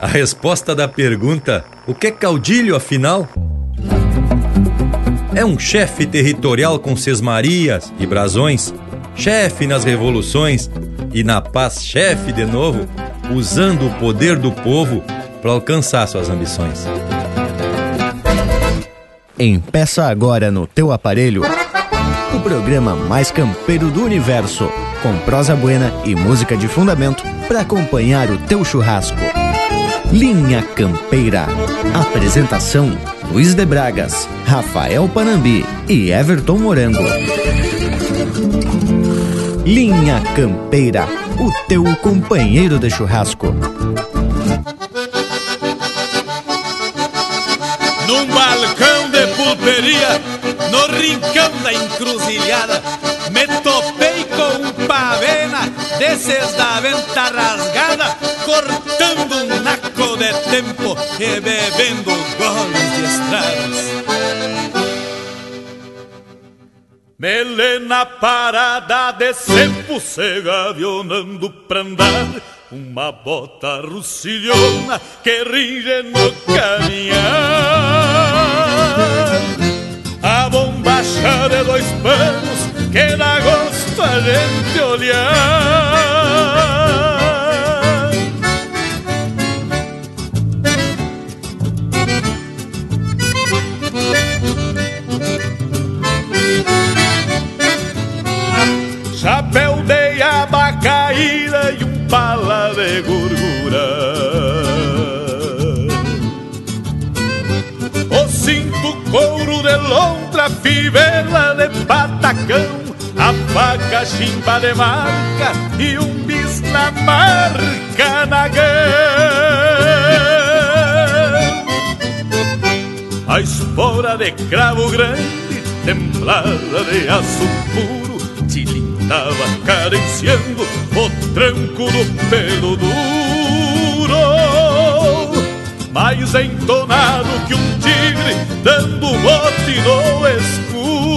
a resposta da pergunta: o que é caudilho afinal? É um chefe territorial com sesmarias e brasões, chefe nas revoluções e na paz, chefe de novo, usando o poder do povo para alcançar suas ambições. Empeça agora no teu aparelho o programa mais campeiro do universo, com prosa buena e música de fundamento para acompanhar o teu churrasco. Linha Campeira. Apresentação: Luiz de Bragas, Rafael Panambi e Everton Morango. Linha Campeira, o teu companheiro de churrasco. Num balcão de pulperia, no rincão da encruzilhada, me topei com um pavena desses da venta rasgada, cortando um de tempo e bebendo goles de estradas. Melena parada de tempo se gavionando pra andar. Uma bota rucilhona que ringe no caminhar. A bombacha de dois panos que dá gosto a gente olhar de O cinto couro de lontra, fivela de patacão A faca chimba de marca e um bis na marca na A espora de cravo grande, templada de aço puro Tava carenciando o tranco do pelo duro. Mais entonado que um tigre dando bote no escuro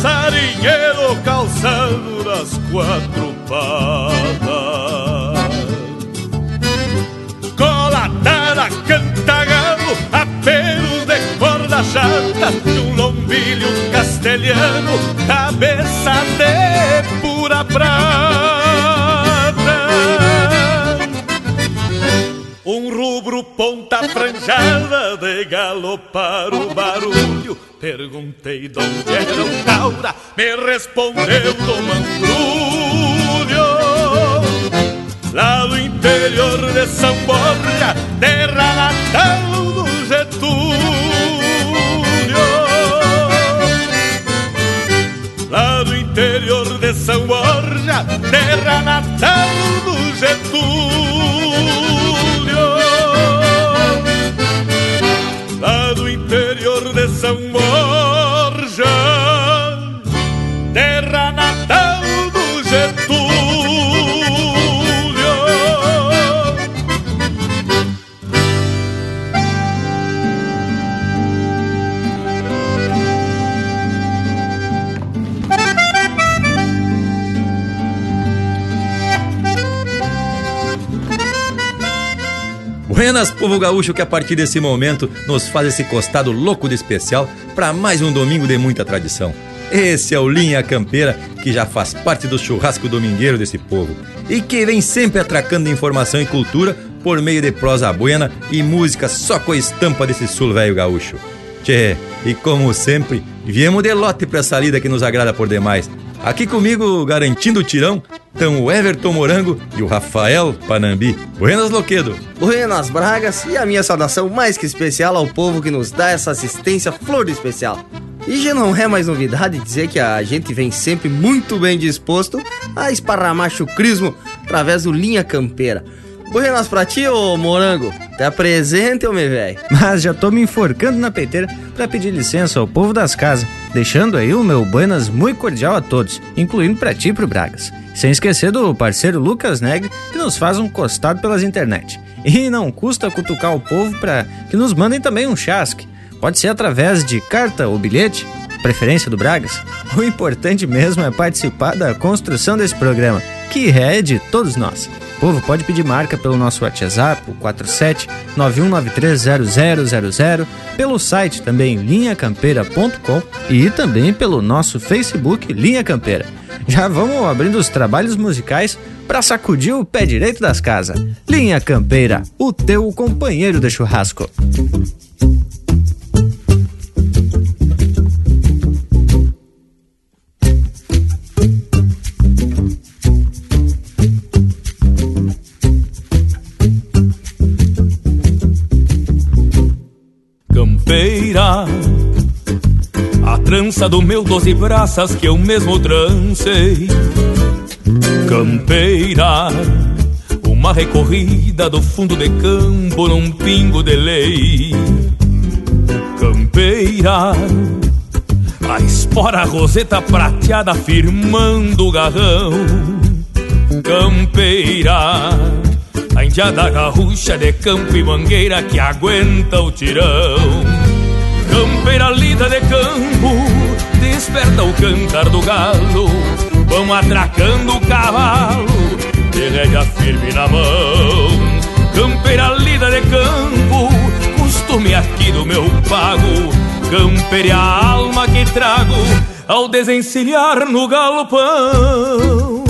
passarinheiro calçado das quatro patas. Colatada, cantagalo, apelos de corda chata De um lombilho castelhano, cabeça de pura prata rubro ponta franjada de galopar o barulho. Perguntei de onde era o taura, me respondeu do mangrulho Lá do interior de São Borja, terra natal do Getúlio. Lá do interior de São Borja, terra natal do Getúlio Buenas, povo gaúcho, que a partir desse momento nos faz esse costado louco de especial para mais um domingo de muita tradição. Esse é o Linha Campeira, que já faz parte do churrasco domingueiro desse povo e que vem sempre atracando informação e cultura por meio de prosa buena e música só com a estampa desse sul velho gaúcho. Tchê, e como sempre, viemos de lote pra essa lida que nos agrada por demais. Aqui comigo, garantindo o tirão, estão o Everton Morango e o Rafael Panambi. Buenas, Loquedo. Buenas Bragas e a minha saudação mais que especial ao povo que nos dá essa assistência flor de especial. E já não é mais novidade dizer que a gente vem sempre muito bem disposto a esparramar chucrismo através do Linha Campeira. Buenas pra ti, ô morango. Te apresente, ô me velho. Mas já tô me enforcando na peiteira para pedir licença ao povo das casas, deixando aí o meu buenas muito cordial a todos, incluindo pra ti e pro Bragas. Sem esquecer do parceiro Lucas Negre, que nos faz um costado pelas internet. E não custa cutucar o povo para que nos mandem também um chasque. Pode ser através de carta ou bilhete, preferência do Bragas. O importante mesmo é participar da construção desse programa, que é de todos nós. Povo, pode pedir marca pelo nosso WhatsApp, o 47 91930000, pelo site também linhacampeira.com e também pelo nosso Facebook Linha Campeira. Já vamos abrindo os trabalhos musicais para sacudir o pé direito das casas. Linha Campeira, o teu companheiro de churrasco. Do meu doze braças que eu mesmo trancei. Campeira Uma recorrida do fundo de campo num pingo de lei. Campeira A espora roseta prateada firmando o garrão. Campeira a indiada gaúcha de campo e mangueira que aguenta o tirão. Campeira lida de campo, desperta o cantar do galo. Vão atracando o cavalo, de rédea firme na mão. Campeira lida de campo, costume aqui do meu pago. Campeira a alma que trago ao desencilhar no galopão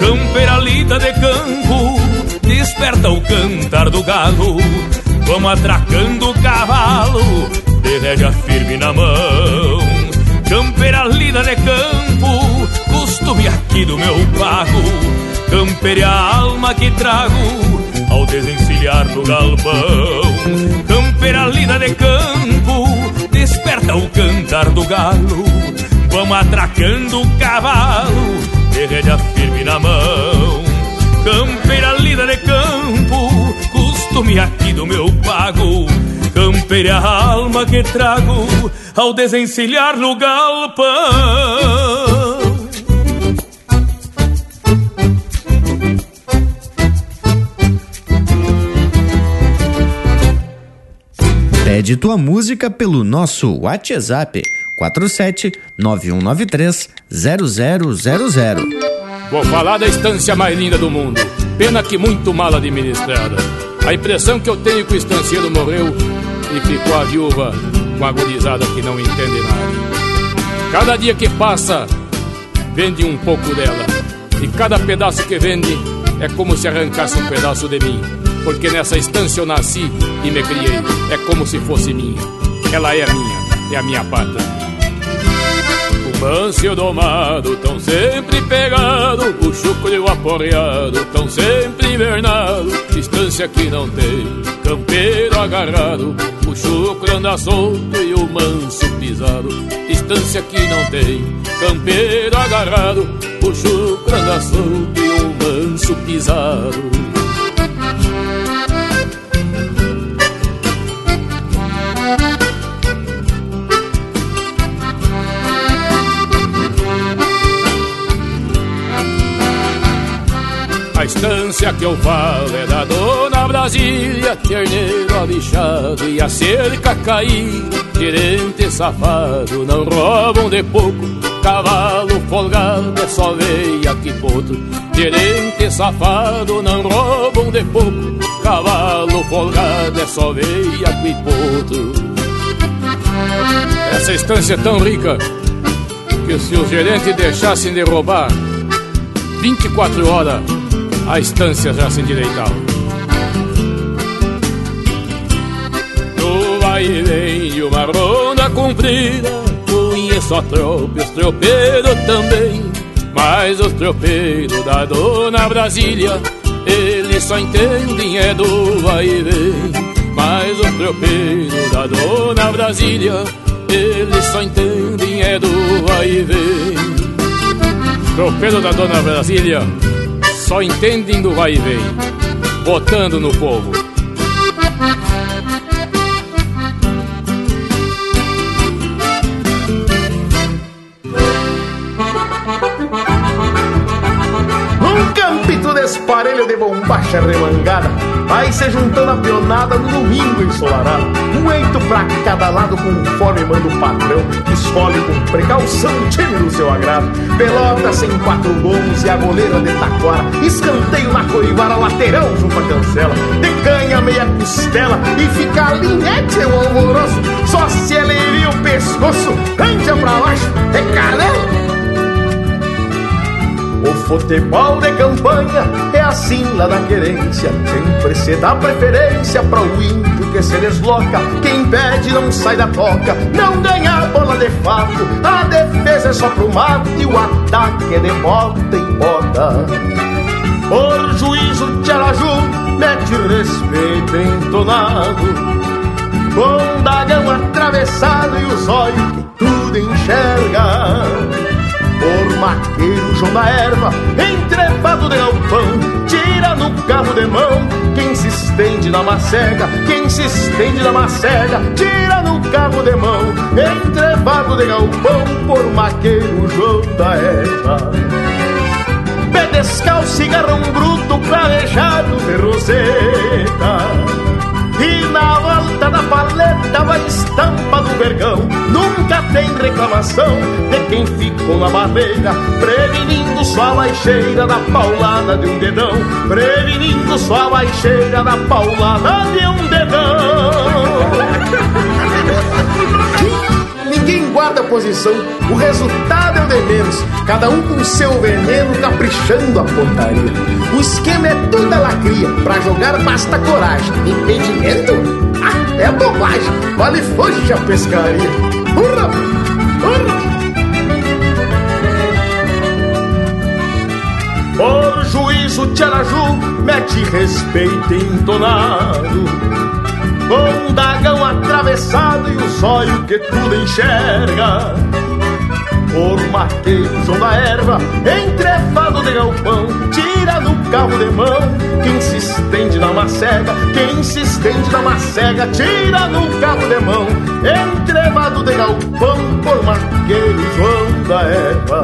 Campeira lida de campo, desperta o cantar do galo. Vamos atracando o cavalo, de rédea firme na mão. Campeira lida de campo, costume aqui do meu pago. Campeira a alma que trago, ao desencilhar no galpão. Campeira lida de campo, desperta o cantar do galo. Vamos atracando o cavalo, de rédea firme na mão. Campeira lida de campo, costume aqui do meu pago. Campeira a alma que trago ao desencilhar no galpão. Pede tua música pelo nosso WhatsApp 47 9193 0000. Vou falar da estância mais linda do mundo. Pena que muito mal administrada. A impressão que eu tenho que o estancieiro morreu e ficou a viúva com a gurizada que não entende nada. Cada dia que passa, vende um pouco dela. E cada pedaço que vende é como se arrancasse um pedaço de mim. Porque nessa estância eu nasci e me criei. É como se fosse minha. Ela é minha, é a minha pata. Manso domado tão sempre pegado O chucro e o aporreado tão sempre invernado Distância que não tem campeiro agarrado O chucro anda solto e o manso pisado Distância que não tem campeiro agarrado O chucro anda solto e o manso pisado A estância que eu falo é da dona Brasília, terneiro abichado e a cerca caída. Gerente safado, não roubam de pouco, Cavalo folgado é só veia que potro. Gerente safado não roubam de pouco. Cavalo folgado é só veia que potro. Essa estância é tão rica Que se os gerentes deixassem de roubar 24 horas a estância já se endireitava No e vem de uma ronda comprida Conheço a tropa, os tropeiros também. Mas os tropeiros da dona Brasília Eles só entendem é do vai e vem Mas os tropeiros da dona Brasília Eles só entendem é do vai e vem Tropeiro da dona Brasília Só entendem do vai e vem Botando no povo esparelho de bombacha remangada. Vai se juntando a pionada no domingo ensolarado. Um eito pra cada lado conforme manda o patrão Escolhe com precaução o time do seu agrado. Pelota sem quatro bons e a goleira de taquara. Escanteio na coivara, lateral junto à cancela. De canha meia costela. E fica linhete o alvoroço. Só se ele o pescoço, anja pra baixo, é canela o futebol de campanha é assim lá na querência. Sempre se dá preferência para o índio que se desloca. Quem pede não sai da toca, não ganha a bola de fato. A defesa é só pro mato e o ataque é de bota em bota. Por juízo de Araju, mete respeito entonado. Com dagão atravessado e os olhos que tudo enxerga. Por maqueiro João da Erva, entrevado de galpão, tira no carro de mão. Quem se estende na macega, quem se estende na macega, tira no carro de mão. Entrevado de galpão, por maqueiro João da Erva. Pé descalço, cigarrão bruto, cravejado de roseta. E na volta da paleta vai estampa do vergão Nunca tem reclamação de quem ficou na barreira Prevenindo sua baixeira da paulada de um dedão Prevenindo sua baixeira da paulada de um dedão ninguém guarda posição, o resultado é o de menos, cada um com seu veneno caprichando a pontaria. O esquema é toda lacria, pra jogar basta coragem, impedimento? É bobagem, vale foge a pescaria. Hurra! Hurra! Por juízo de Araju, mete respeito entonado com um dagão atravessado e o zóio que tudo enxerga. Por marqueiro João da erva, entrevado de galpão, tira no carro de mão. Quem se estende na macega, quem se estende na macega, tira no carro de mão. Entrevado de galpão, por marqueiro João da erva.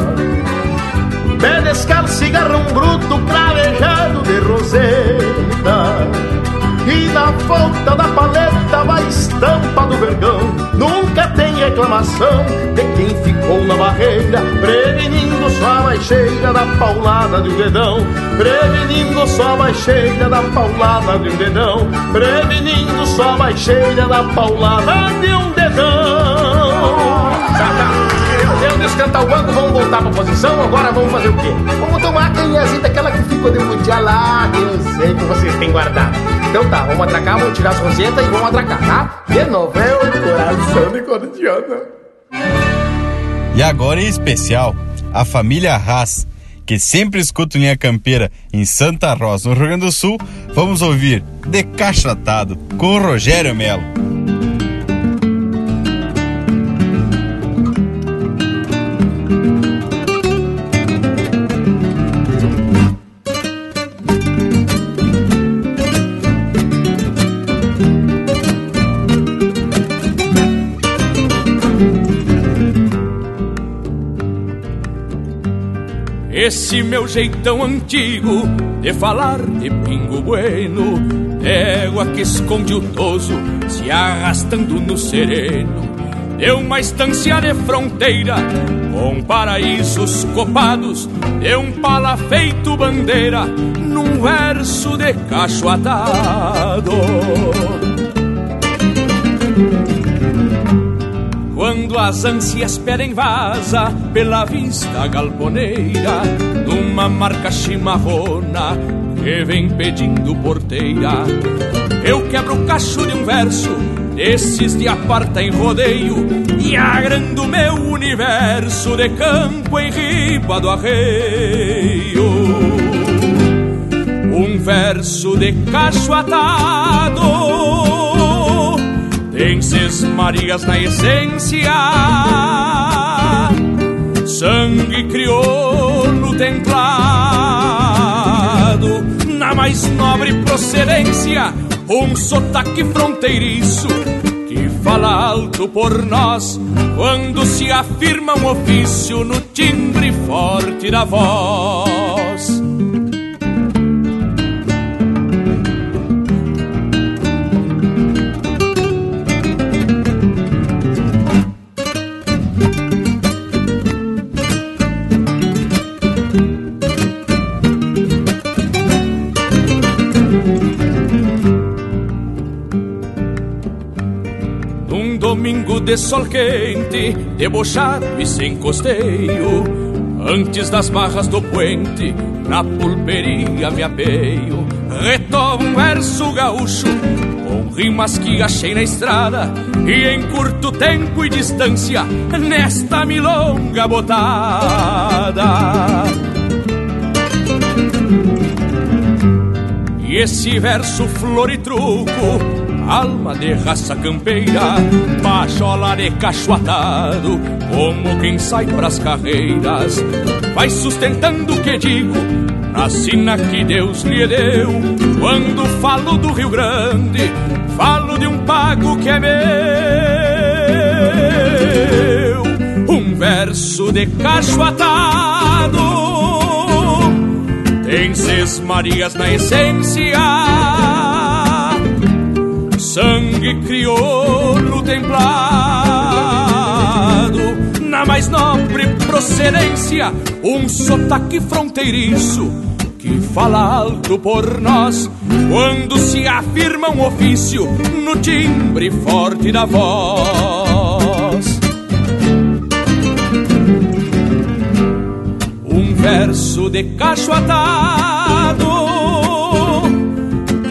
Pé descalço, cigarrão bruto, cravejado de roseta. E na volta da paleta vai estampa do vergão. Nunca tem reclamação de quem ficou na barreira Prevenindo sua baixeira da paulada de um dedão. Prevenindo sua baixeira da paulada de um dedão. Prevenindo sua baixeira da paulada de um dedão Deu descantar o banco, vamos voltar pra posição. Agora vamos fazer o quê? Vamos tomar a canhazinha daquela que ficou de mundial lá, eu sei que vocês têm guardado. Então tá, vamos atracar, vamos tirar as rosetas e vamos atracar, tá? De novo, é o coração de corintiano. E agora em especial, a família Haas, que sempre escuta Linha Campeira em Santa Rosa, no Rio Grande do Sul, vamos ouvir Decachatado com o Rogério Melo. Esse meu jeitão antigo de falar de pingo bueno Égua que esconde o toso se arrastando no sereno de uma estância de fronteira, com paraísos copados, de um pala feito bandeira, num verso de cacho atado. Quando as ânsias pedem vaza pela vista galponeira, numa marca chimarrona que vem pedindo porteira, eu quebro o cacho de um verso desses de aparta em rodeio e agrando meu universo de campo em riba do arreio. Um verso de cacho atado, tem Marias na essência, sangue crioulo templado, na mais nobre procedência um sotaque fronteiriço que fala alto por nós quando se afirma um ofício no timbre forte da voz. De sol quente, debochado e sem costeio. Antes das barras do puente, na pulperia me apeio. Retomo um verso gaúcho, com rimas que achei na estrada. E em curto tempo e distância, nesta milonga botada. E esse verso flor e truco alma de raça campeira, pachola de cachoatado, como quem sai pras carreiras, vai sustentando o que digo, na sina que Deus lhe deu. Quando falo do Rio Grande, falo de um pago que é meu, um verso de cachoatado, tem seis Marias na essência sangue crioulo templado, na mais nobre procedência, um sotaque fronteiriço que fala alto por nós quando se afirma um ofício no timbre forte da voz. Um verso de cacho atado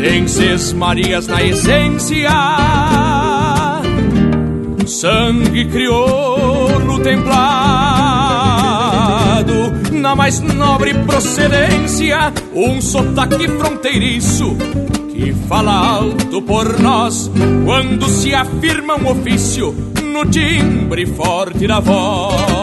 tem Seis Marias na essência, sangue crioulo templado, na mais nobre procedência, um sotaque fronteiriço que fala alto por nós quando se afirma um ofício no timbre forte da voz.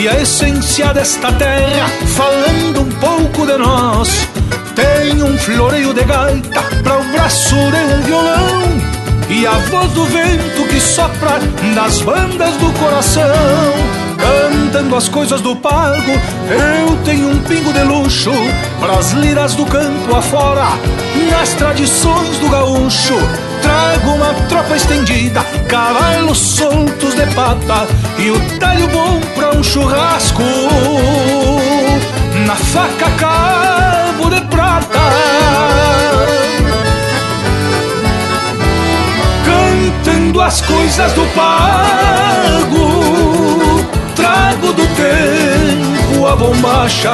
E a essência desta terra, falando um pouco de nós. Tem um floreio de gaita para o braço de um violão e a voz do vento que sopra das bandas do coração. Cantando as coisas do pago, eu tenho um pingo de luxo pras liras do campo afora, nas tradições do gaúcho Trago uma tropa estendida, cavalos soltos de pata e o talho bom pra um churrasco. Na faca cabo de prata. Cantando as coisas do pago, trago do tempo a bombacha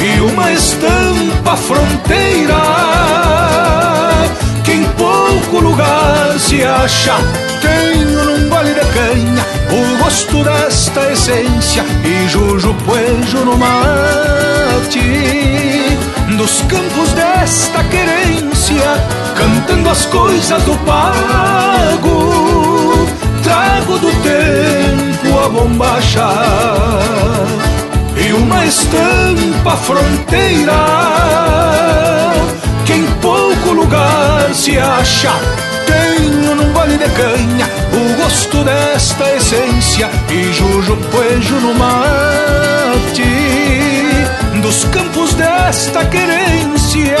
e uma estampa fronteira pouco lugar se acha. Tenho num gole de canha o gosto desta essência e jujo poejo no mate dos campos desta querência, cantando as coisas do pago. Trago do tempo a bombacha e uma estampa fronteira se acha. Tenho num gole de canha o gosto desta essência e jujo poejo no mate dos campos desta querência.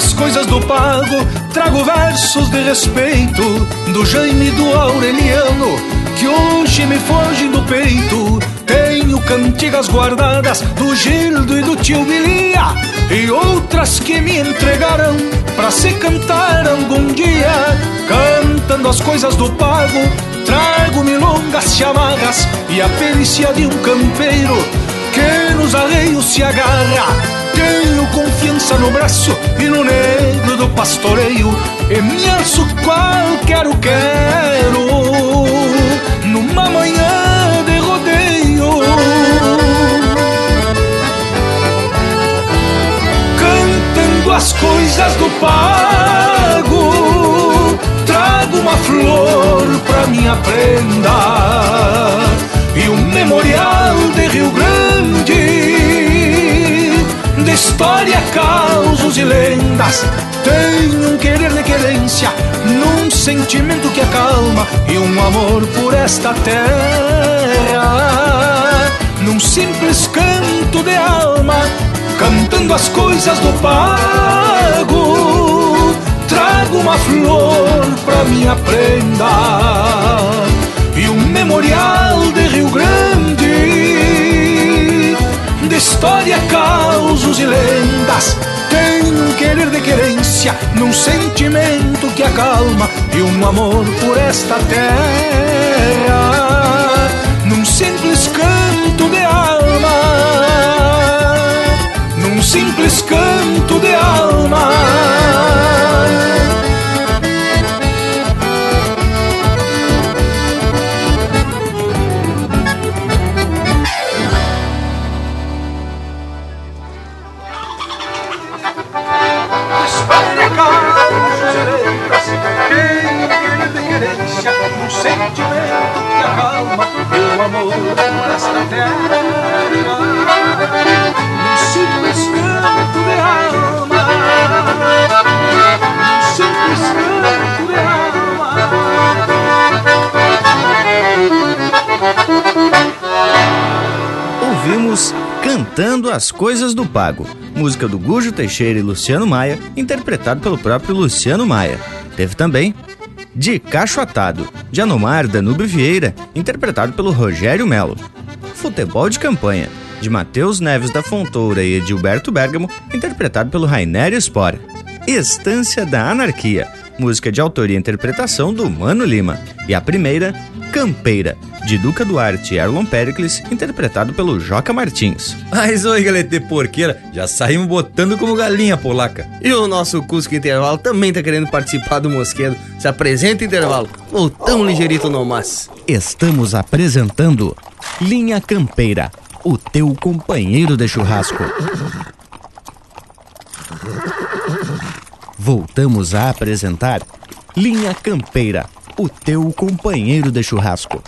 As coisas do pago, trago versos de respeito do Jaime e do Aureliano que hoje me fogem do peito. Tenho cantigas guardadas do Gildo e do tio Bilia e outras que me entregaram pra se cantar algum dia. Cantando as coisas do pago, trago milongas chamarras e a perícia de um campeiro que nos arreios se agarra. Tenho confiança no braço e no negro do pastoreio E me alço qualquer o quero numa manhã de rodeio. Cantando as coisas do pago, trago uma flor pra minha prenda e um memorial de Rio Grande, de história, causos e lendas. Tenho um querer de querência num sentimento que acalma e um amor por esta terra. Num simples canto de alma, cantando as coisas do pago, trago uma flor pra minha prenda e um memorial de Rio Grande, de história, causos e lendas. Um querer de querência, num sentimento que acalma e um amor por esta terra, num simples canto de alma, num simples canto de alma. Sentimento que acalma meu amor por esta terra. Num simples canto de alma, num simples canto de alma. Ouvimos Cantando as Coisas do Pago, música do Gujo Teixeira e Luciano Maia, interpretado pelo próprio Luciano Maia. Teve também de Cacho Atado, de Anomar Danube Vieira, interpretado pelo Rogério Melo. Futebol de Campanha, de Matheus Neves da Fontoura e Edilberto Bergamo, interpretado pelo Rainer Spor. Estância da Anarquia, música de autoria e interpretação do Mano Lima. E a primeira, Campeira, de Duca Duarte e Erlon Pericles, interpretado pelo Joca Martins. Mas oi, galete de porqueira, já saímos botando como galinha polaca. E o nosso Cusco Intervalo também tá querendo participar do Mosquedo. Se apresenta, Intervalo. Voltamos ligeirito no mas. Estamos apresentando Linha Campeira, o teu companheiro de churrasco. Voltamos a apresentar Linha Campeira, o teu companheiro de churrasco.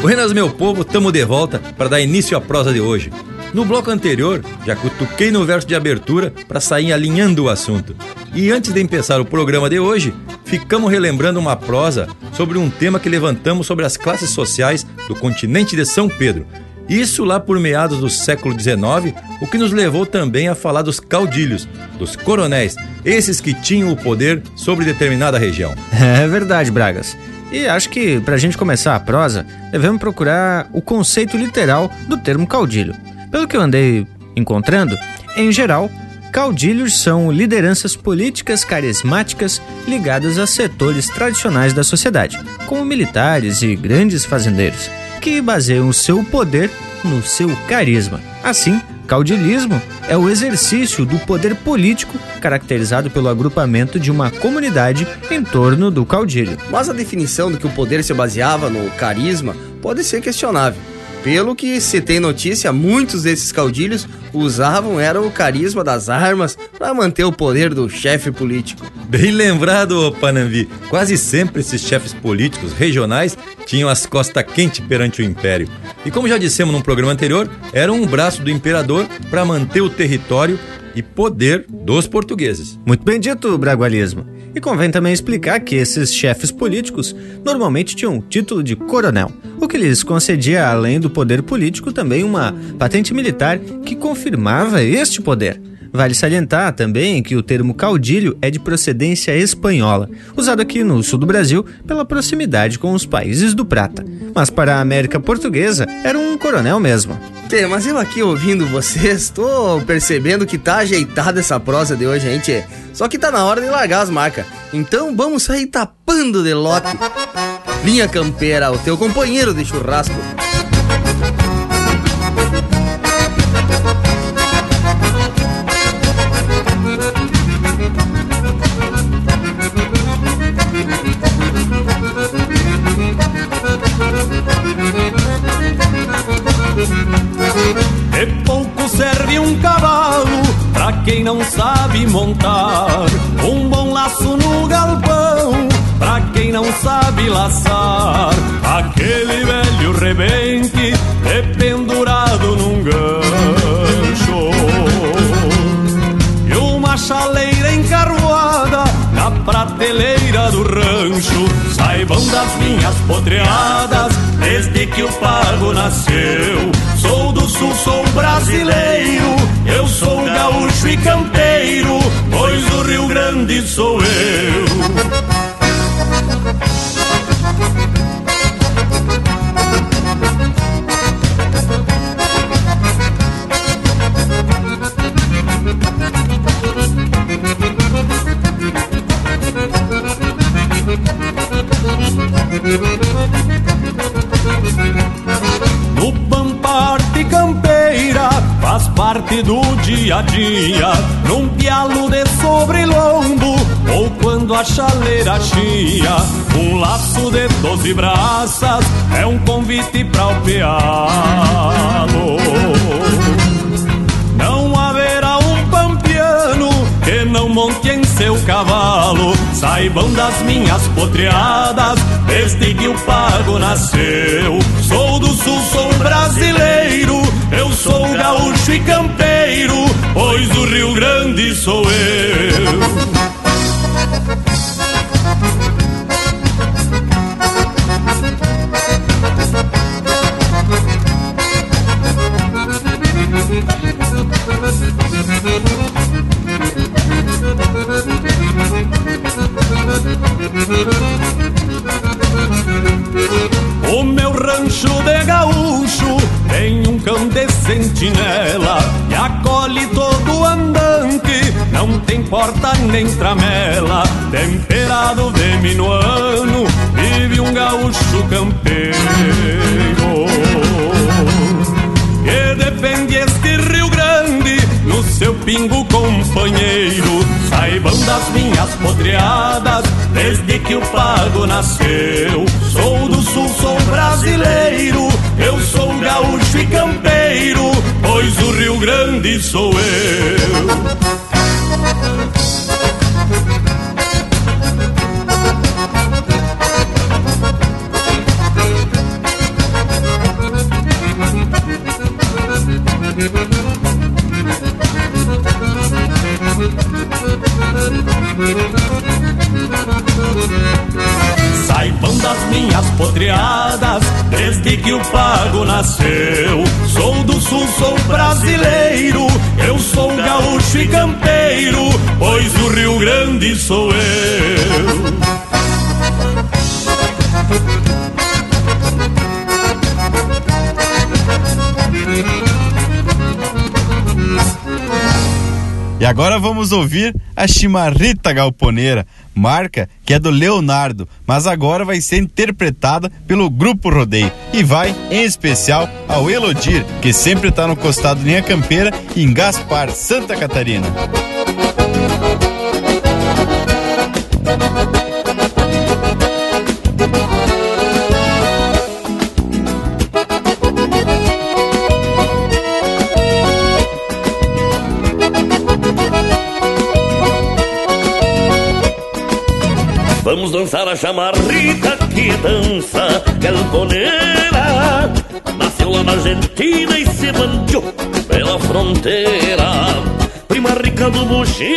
Buenas, meu povo, tamo de volta para dar início à prosa de hoje. No bloco anterior, já cutuquei no verso de abertura para sair alinhando o assunto. E antes de começar o programa de hoje, ficamos relembrando uma prosa sobre um tema que levantamos sobre as classes sociais do continente de São Pedro Isso lá por meados do século XIX, o que nos levou também a falar dos caudilhos, dos coronéis, esses que tinham o poder sobre determinada região. É verdade, Bragas. E acho que, para a gente começar a prosa, devemos procurar o conceito literal do termo caudilho. Pelo que eu andei encontrando, em geral, caudilhos são lideranças políticas carismáticas ligadas a setores tradicionais da sociedade, como militares e grandes fazendeiros, que baseiam seu poder no seu carisma. Assim, Caudilismo é o exercício do poder político caracterizado pelo agrupamento de uma comunidade em torno do caudilho. Mas a definição do que o poder se baseava no carisma pode ser questionável. Pelo que se tem notícia, muitos desses caudilhos usavam era o carisma das armas para manter o poder do chefe político. Bem lembrado, Panambi. Quase sempre esses chefes políticos regionais tinham as costas quentes perante o império. E como já dissemos num programa anterior, eram um braço do imperador para manter o território e poder dos portugueses. Muito bem dito, Bragualismo. E convém também explicar que esses chefes políticos normalmente tinham o título de coronel, o que lhes concedia, além do poder político, também uma patente militar que confirmava este poder. Vale salientar também que o termo caudilho é de procedência espanhola, usado aqui no sul do Brasil pela proximidade com os países do Prata. Mas para a América Portuguesa era um coronel mesmo. Tê, mas eu aqui ouvindo vocês, tô percebendo que tá ajeitada essa prosa de hoje, gente. Só que tá na hora de largar as marcas. Então vamos sair tapando de lote. Linha Campeira, o teu companheiro de churrasco. Não sabe montar. Um bom laço no galpão pra quem não sabe laçar. Aquele velho rebente é pendurado num gancho. E uma chaleira encarvoada na prateleira do rancho. Saibam das minhas potreadas desde que o pago nasceu. Sou do sul, sou brasileiro, eu sou gaúcho e campeiro, pois o Rio Grande sou eu. No Pampa Arte Campeira faz parte do dia a dia. Num pialo de sobrelombo ou quando a chaleira chia. Um laço de doze braças é um convite pra o pealo cavalo Saibam das minhas potreadas Desde que o pago nasceu. Sou do sul, sou brasileiro Eu sou gaúcho e campeiro Pois o Rio Grande sou eu nem tramela, temperado de minuano, vive um gaúcho campeiro. Que defende este Rio Grande no seu pingo companheiro. Saibam das minhas podreadas desde que o pago nasceu. Sou do sul, sou brasileiro, eu sou gaúcho e campeiro, pois o Rio Grande sou eu. Que o pago nasceu. Sou do sul, sou brasileiro, eu sou gaúcho e campeiro, pois o Rio Grande sou eu. E agora vamos ouvir a chimarrita galponeira, marca que é do Leonardo, mas agora vai ser interpretada pelo Grupo Rodeio e vai, em especial, ao Elodir, que sempre está no costado linha campeira em Gaspar, Santa Catarina. Vamos dançar a chamarrita que dança galponeira. Nasceu lá na Argentina e se bandiou pela fronteira. Prima rica do bugio,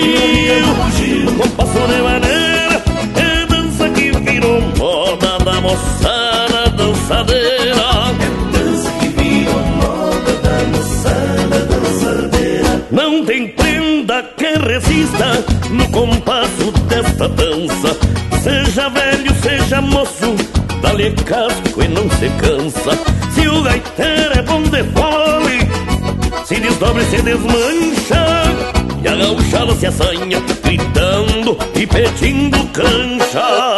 compasso de maneira É dança que virou moda da moçada dançadeira. É dança que virou moda da moçada dançadeira. Não tem prenda que resista no compasso desta dança Seja velho, seja moço, dá-lhe casco e não se cansa. Se o gaiteiro é bom de fome, se desdobra e se desmancha. E a gauchada se assanha, gritando e pedindo cancha.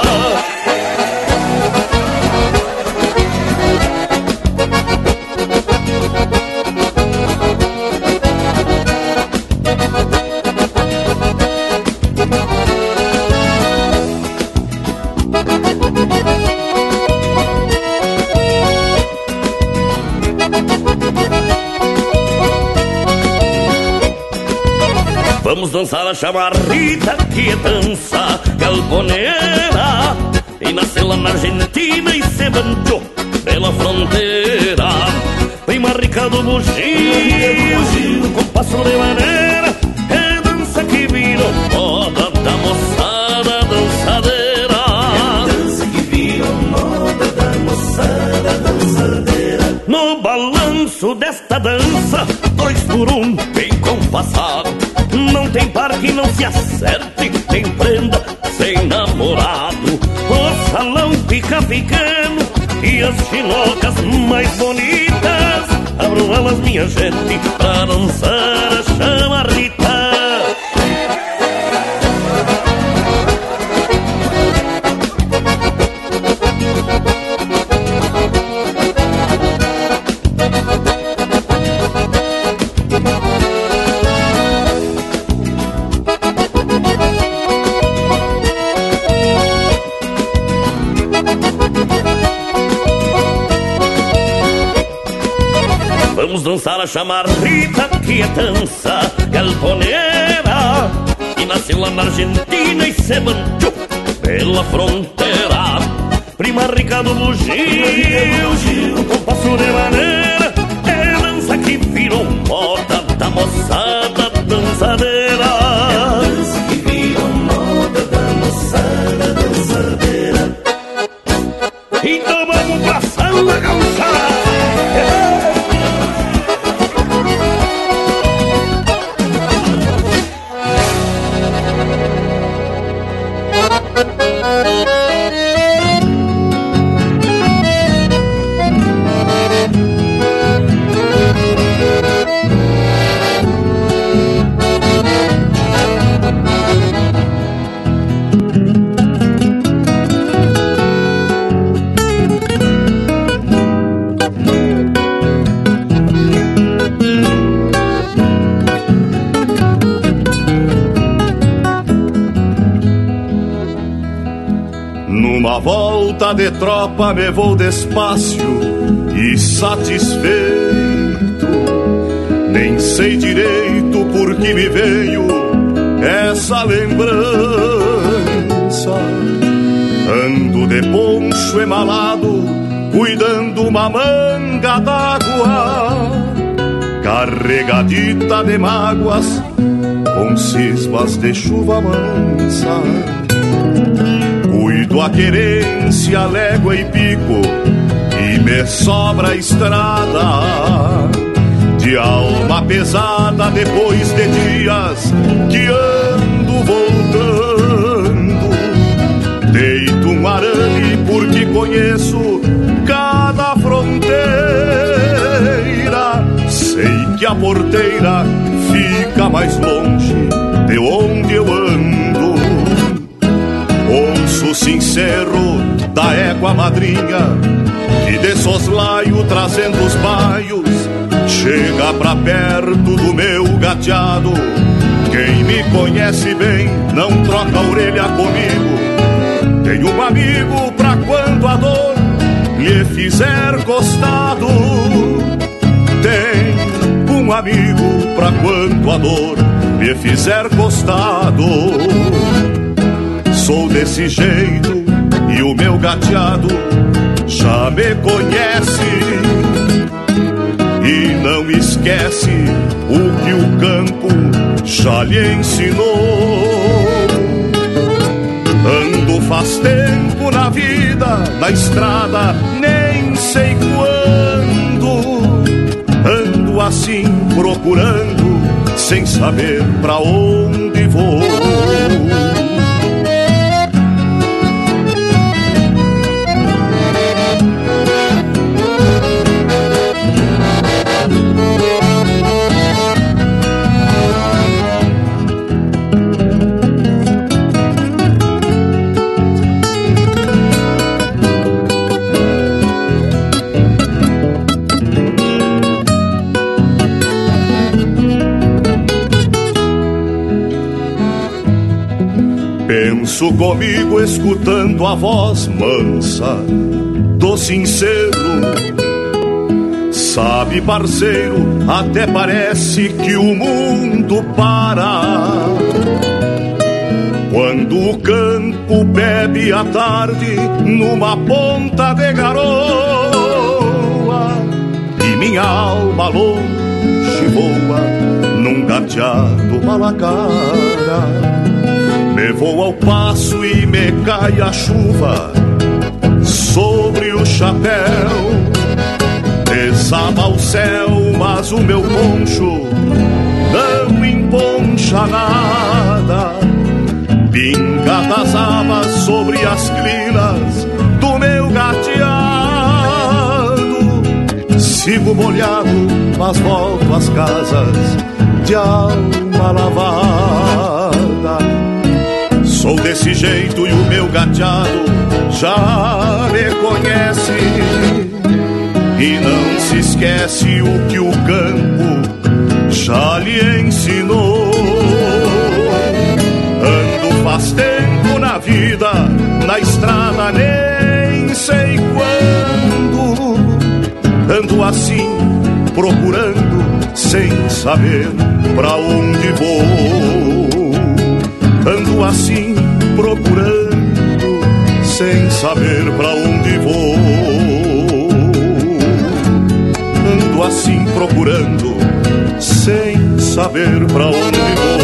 Vamos dançar a chamarrita que é dança galponeira. E nasceu lá na Argentina e se banchou pela fronteira. Prima rica do bugio, compasso de maneira É dança que virou moda da moçada dançadeira É dança que virou moda da moçada dançadeira. No balanço desta dança, dois por um, bem compassado se acerte, tem prenda sem namorado. O salão fica pequeno e as chinocas mais bonitas. Abram elas, minha gente, pra dançar a chamarrita. Vamos dançar a chamarrita que é dança galponeira. E nasceu lá na Argentina e se manchou pela fronteira. Prima rica do bugio, compasso de maneira É dança que virou moda da moçada de tropa me vou despacio e satisfeito. Nem sei direito por que me veio essa lembrança. Ando de poncho emalado, cuidando uma manga d'água, carregadita de mágoas com cismas de chuva mansa. A querência, légua e pico, e me sobra a estrada. De alma pesada depois de dias que ando voltando. Deito um arame porque conheço cada fronteira. Sei que a porteira fica mais longe sincero da égua madrinha que de soslaio trazendo os baios chega pra perto do meu gateado. Quem me conhece bem não troca a orelha comigo. Tenho um amigo pra quando a dor lhe fizer costado. Tem um amigo pra quando a dor lhe fizer costado. Sou desse jeito e o meu gateado já me conhece e não esquece o que o campo já lhe ensinou. Ando faz tempo na vida, na estrada, nem sei quando. Ando assim procurando, sem saber pra onde vou. Penso comigo escutando a voz mansa do sincero. Sabe, parceiro, até parece que o mundo para. Quando o campo bebe à tarde numa ponta de garoa e minha alma longe voa num gateado malacara. Me vou ao passo e me cai a chuva sobre o chapéu. Desaba o céu, mas o meu poncho não emponcha nada. Pinga das abas sobre as crinas do meu gateado. Sigo molhado, mas volto às casas de alma lavada. Sou desse jeito e o meu gateado já me conhece. E não se esquece o que o campo já lhe ensinou. Ando faz tempo na vida, na estrada nem sei quando. Ando assim, procurando, sem saber pra onde vou. Ando assim procurando, sem saber pra onde vou. Ando assim procurando, sem saber pra onde vou.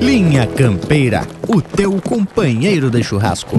Linha Campeira, o teu companheiro de churrasco.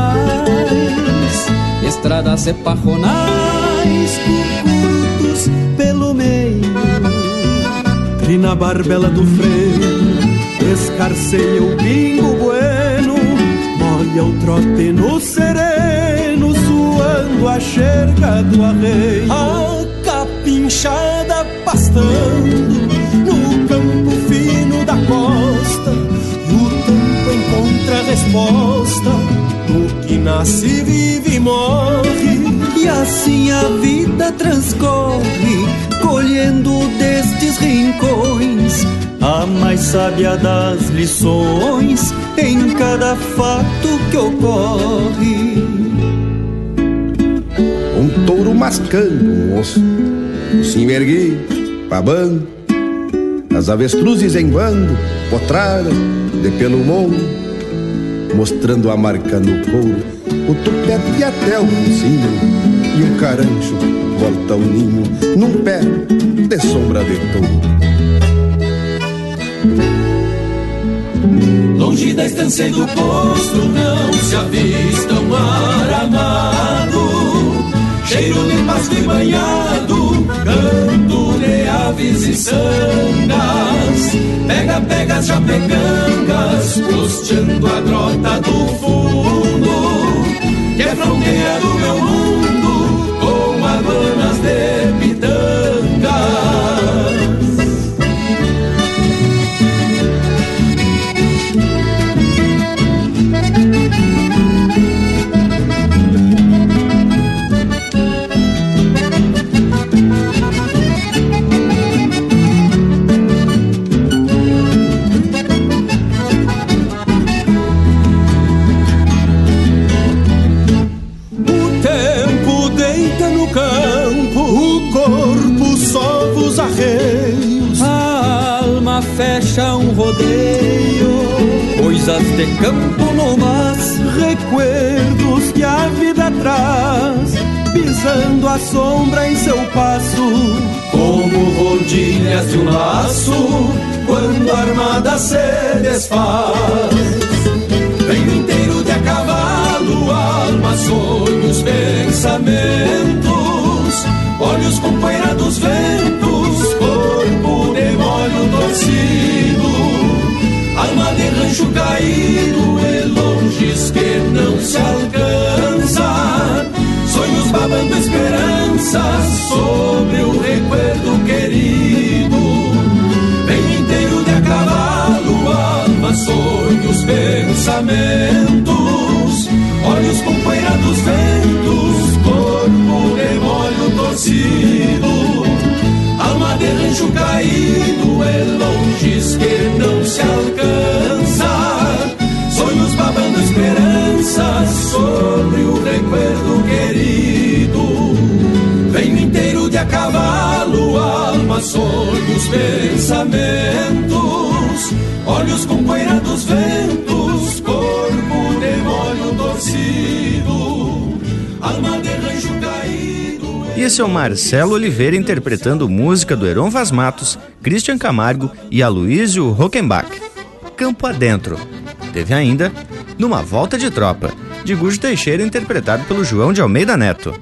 estradas pajonais mais cucurutos pelo meio. E na barbela do freio, escarceia o pingo bueno, molha o trote no sereno, suando a xerga do arreio. A capinchada pastando no campo fino da costa, e o tempo encontra resposta no nasce, vive e morre. E assim a vida transcorre, colhendo destes rincões a mais sábia das lições em cada fato que ocorre. Um touro mascando um osso, se erguido, babando, as avestruzes em bando, potrada, de pelo morro, mostrando a marca no couro, o tupete até o focinho e um carancho volta ao ninho num pé de sombra de touro. Longe da estância e do posto não se avista um ar amado Cheiro de pasto e banhado, aves e sangas Pega, pega as japecangas, costeando a grota do fundo Que é fronteira do meu mundo, Coisas de campo no mas, recuerdos que a vida traz, pisando a sombra em seu passo, como rodilhas de um laço, quando a armada se desfaz. Venho inteiro de a cavalo, alma, sonhos, pensamentos, olhos com poeira dos ventos, corpo de molho torcido, rancho caído, e longes que não se alcança, sonhos babando esperanças sobre o recuerdo querido. Venho inteiro de a cavalo, alma, sonhos, pensamentos, olhos com poeira dos ventos, corpo de molho torcido, alma de rancho caído, é longes que não se alcança, sobre o recuerdo querido. Venho inteiro de a cavalo, alma, sonhos, pensamentos, olhos com poeira dos ventos, corpo de molho torcido, alma de rancho caído. E esse é o Marcelo Oliveira interpretando música do Heron Vaz Matos, Christian Camargo e Aloysio Rockenbach. Campo Adentro. Teve ainda Numa Volta de Tropa, de Gujo Teixeira interpretado pelo João de Almeida Neto.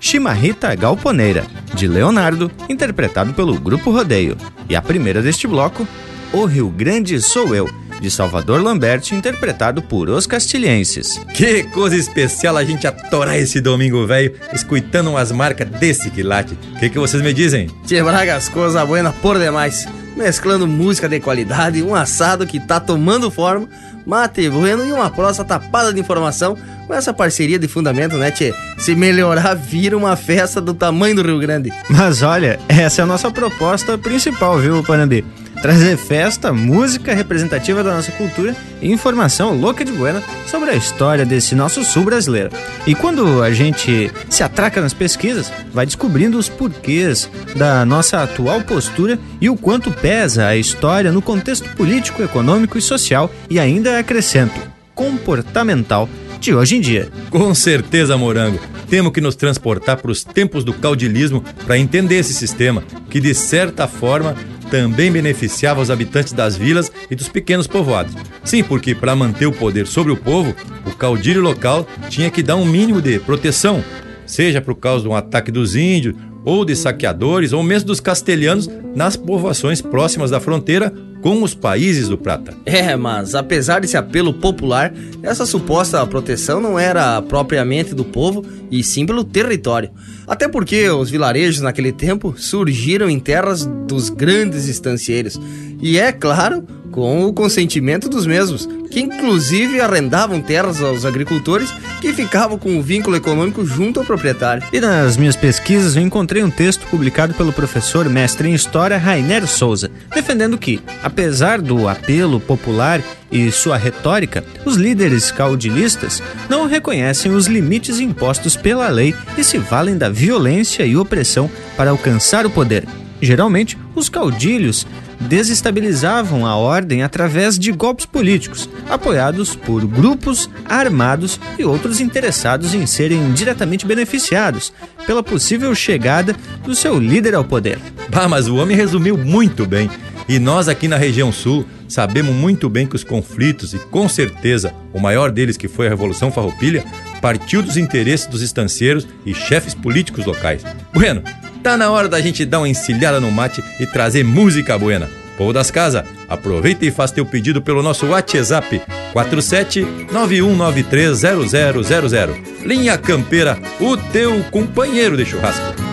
Chimarrita Galponeira, de Leonardo, interpretado pelo Grupo Rodeio. E a primeira deste bloco, O Rio Grande Sou Eu, de Salvador Lambert, interpretado por Os Castilhenses. Que coisa especial a gente atorar esse domingo velho, escutando umas marcas desse quilate. O que, que vocês me dizem? Tchê Bragas, coisa buena por demais. Mesclando música de qualidade, um assado que tá tomando forma, mate bueno e uma prosa tapada de informação com essa parceria de fundamento, né, Tchê? Se melhorar, vira uma festa do tamanho do Rio Grande. Mas olha, essa é a nossa proposta principal, viu, Panambi? Trazer festa, música representativa da nossa cultura e informação louca de buena sobre a história desse nosso sul brasileiro. E quando a gente se atraca nas pesquisas, vai descobrindo os porquês da nossa atual postura e o quanto pesa a história no contexto político, econômico e social e ainda acrescento, comportamental de hoje em dia. Com certeza, Morango. Temos que nos transportar para os tempos do caudilismo para entender esse sistema, que de certa forma também beneficiava os habitantes das vilas e dos pequenos povoados. Sim, porque para manter o poder sobre o povo, o caudilho local tinha que dar um mínimo de proteção, seja por causa de um ataque dos índios, ou de saqueadores, ou mesmo dos castelhanos nas povoações próximas da fronteira com os países do Prata. É, mas apesar desse apelo popular, essa suposta proteção não era propriamente do povo e sim pelo território. Até porque os vilarejos naquele tempo surgiram em terras dos grandes estancieiros. E é claro, com o consentimento dos mesmos, que inclusive arrendavam terras aos agricultores que ficavam com o vínculo econômico junto ao proprietário. E nas minhas pesquisas eu encontrei um texto publicado pelo professor mestre em História Rainer Souza, defendendo que, apesar do apelo popular e sua retórica, os líderes caudilistas não reconhecem os limites impostos pela lei e se valem da violência e opressão para alcançar o poder. Geralmente, os caudilhos desestabilizavam a ordem através de golpes políticos, apoiados por grupos armados e outros interessados em serem diretamente beneficiados pela possível chegada do seu líder ao poder. Bah, mas o homem resumiu muito bem. E nós aqui na região sul sabemos muito bem que os conflitos, e com certeza o maior deles que foi a Revolução Farroupilha, partiu dos interesses dos estancieiros e chefes políticos locais. Bueno, tá na hora da gente dar uma encilhada no mate e trazer música buena. Povo das Casas, aproveita e faz teu pedido pelo nosso WhatsApp 4791930000. Linha Campeira, o teu companheiro de churrasco.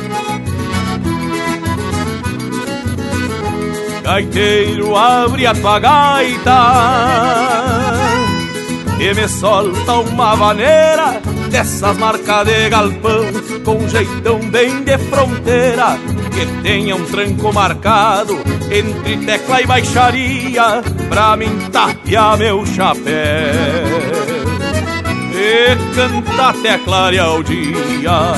Gaiteiro, abre a tua gaita e me solta uma vaneira dessas marcas de galpão com jeitão bem de fronteira que tenha um tranco marcado entre tecla e baixaria pra mim tapear meu chapéu e cantar até clarear o dia.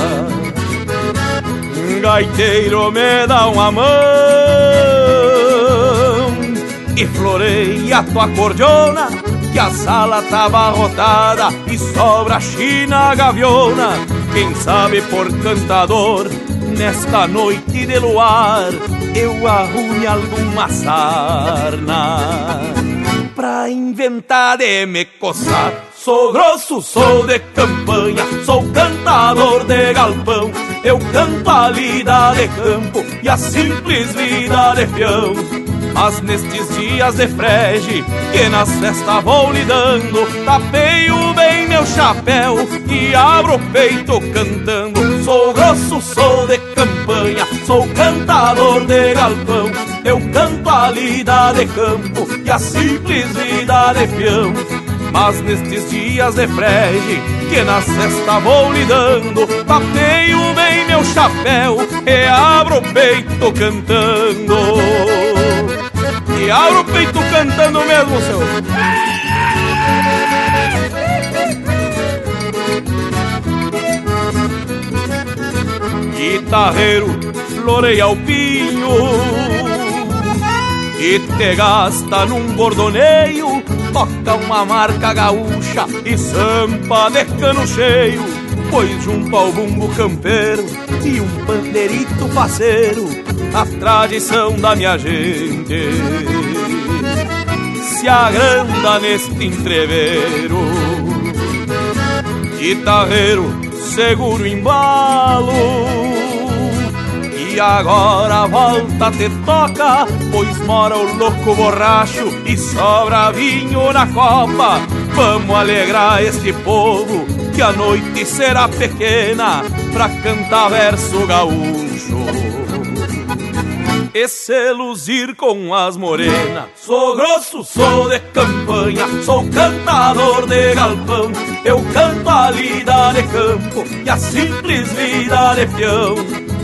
Gaiteiro me dá uma mão e floreia a tua cordiona que a sala tá abarrotada e sobra china gaviona. Quem sabe por cantador, nesta noite de luar, eu arrume alguma sarna pra inventar de me coçar. Sou grosso, sou de campanha, sou cantador de galpão. Eu canto a lida de campo e a simples vida de peão. Mas nestes dias de frege, que nas festas vou lidando, tapeio bem meu chapéu e abro o peito cantando. Sou grosso, sou de campanha, sou cantador de galpão. Eu canto a lida de campo e a simples vida de peão. Mas nestes dias de frege, que na cesta vou lidando, tapeio bem meu chapéu e abro o peito cantando. E abro o peito cantando mesmo, seu. Guitarreiro, floreia o pinho e te gasta num bordoneio toca uma marca gaúcha e sampa de cano cheio, pois junto ao bumbo campeiro e um pandeirito parceiro, a tradição da minha gente se agranda neste entreveiro. Guitarreiro, seguro embalo e agora volta te toca, pois mora o louco borracho e sobra vinho na copa. Vamos alegrar este povo, que a noite será pequena pra cantar verso gaúcho. E se luzir com as morenas. Sou grosso, sou de campanha, sou cantador de galpão. Eu canto a lida de campo e a simples vida de peão.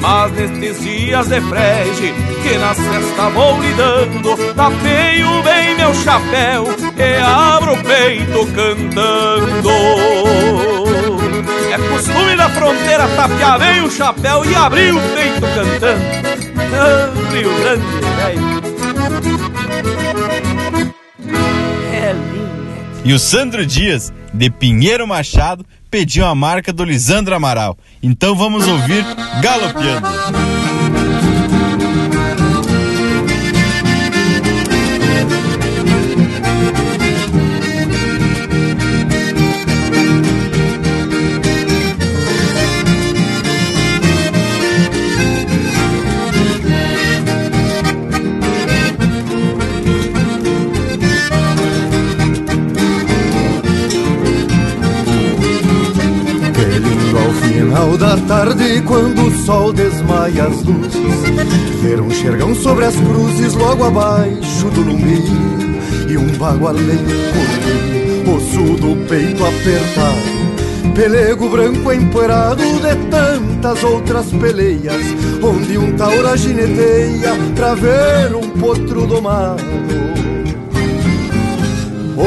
Mas nestes dias de frege, que nas festas vou lidando, tapeio bem meu chapéu e abro o peito cantando. É costume na fronteira tapear bem o chapéu e abrir o peito cantando. Ah, Rio Grande, velho. É linha. E o Sandro Dias, de Pinheiro Machado, pediu a marca do Lisandro Amaral. Então vamos ouvir Galopeando. Tarde, quando o sol desmaia as luzes, ver um xergão sobre as cruzes logo abaixo do lumbi e um bagualeiro correr, osso do peito apertado, pelego branco empoeirado de tantas outras peleias, onde um taura gineteia pra ver um potro domado.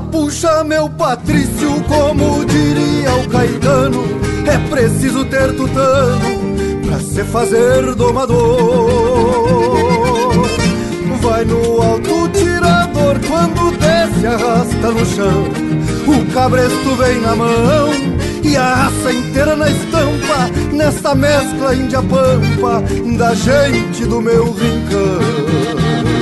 Puxa meu Patrício, como diria o Caetano É preciso ter tutano pra se fazer domador. Vai no alto tirador, quando desce arrasta no chão. O cabresto vem na mão e a raça inteira na estampa Nesta mescla índia-pampa da gente do meu rincão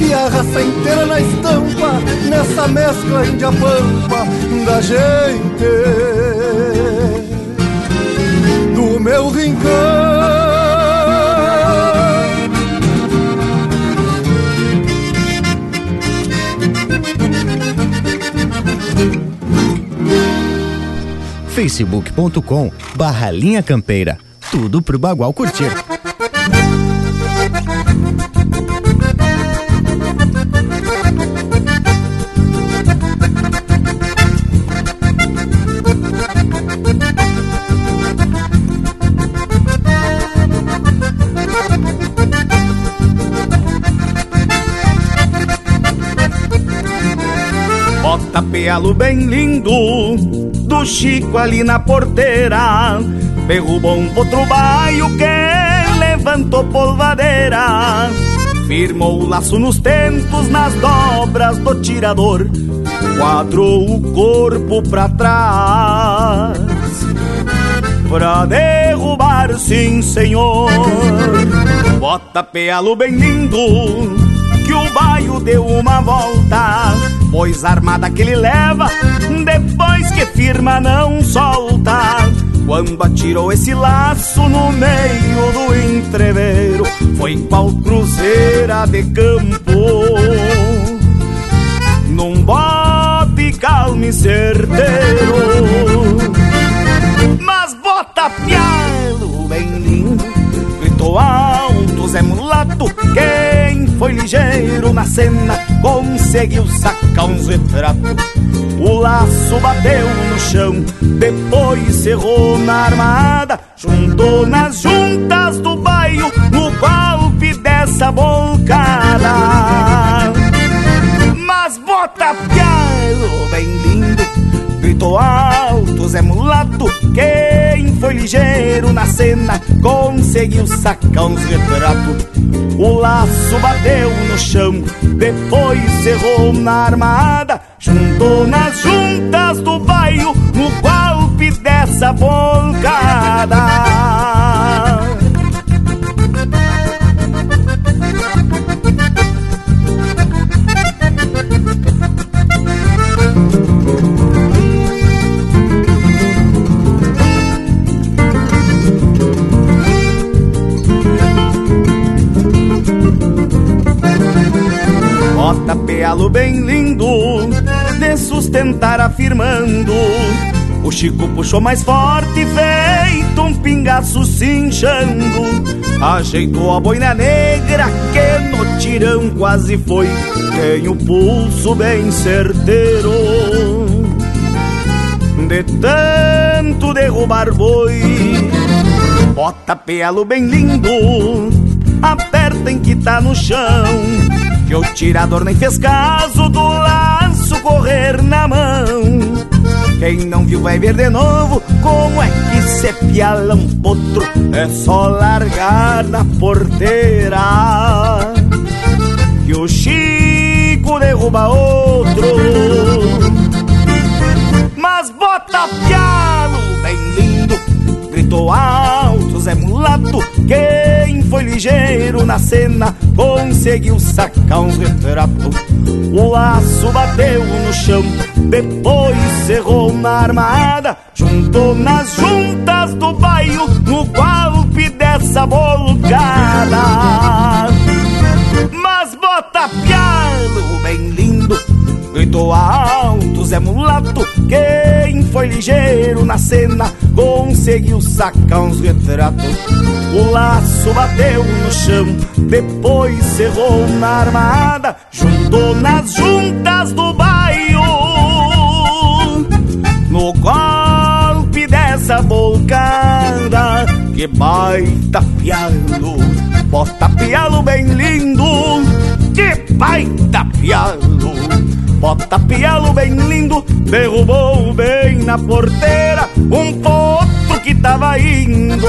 e a raça inteira na estampa Nessa mescla índia-pampa da gente Do meu rincão facebook.com barra linha campeira. Tudo pro Bagual curtir. Pealo bem lindo do Chico ali na porteira. Derrubou um potro baio que levantou polvadeira. Firmou o laço nos tentos, nas dobras do tirador. Quadrou o corpo pra trás. Pra derrubar, sim senhor. Bota pelo bem lindo que o baio deu uma volta, pois armada que ele leva, depois que firma não solta. Quando atirou esse laço no meio do entreveiro, foi qual cruzeira de campo. Num bote calmo e certeiro, mas bota pialo bem lindo, gritou alto Zé Mulato, quem foi ligeiro na cena, conseguiu sacar uns retratos. O laço bateu no chão, depois cerrou na armada, juntou nas juntas do baio, no golpe dessa bolcada. Mas bota pialo bem lindo, gritou alto Zé Mulato, quem ligeiro na cena, conseguiu sacar uns retratos. O laço bateu no chão, depois cerrou na armada, juntou nas juntas do baio, no golpe dessa bolcada. Bota pealo bem lindo, de sustentar afirmando. O Chico puxou mais forte, feito um pingaço cinchando. Ajeitou a boina negra que no tirão quase foi. Tem o pulso bem certeiro. De tanto derrubar boi, bota pealo bem lindo, aperta em que tá no chão. Que o tirador nem fez caso do laço correr na mão. Quem não viu vai ver de novo como é que se piala um potro. É só largar na porteira. Que o Chico derruba outro. Mas bota pialo bem lindo, gritou alto Zé Mulato. Quem foi ligeiro na cena conseguiu sacar uns retratos. O laço bateu no chão, depois cerrou na armada, juntou nas juntas do baio no golpe dessa bolcada. Mas bota pialo bem lindo, gritou alto Zé Mulato. Quem foi ligeiro na cena conseguiu sacar uns retratos. O laço bateu no chão, depois cerrou na armada, juntou nas juntas do baio. No golpe dessa bolcada, que baita pialo, bota pialo bem lindo, que baita pialo. Bota pialo bem lindo, derrubou bem na porteira um potro que tava indo.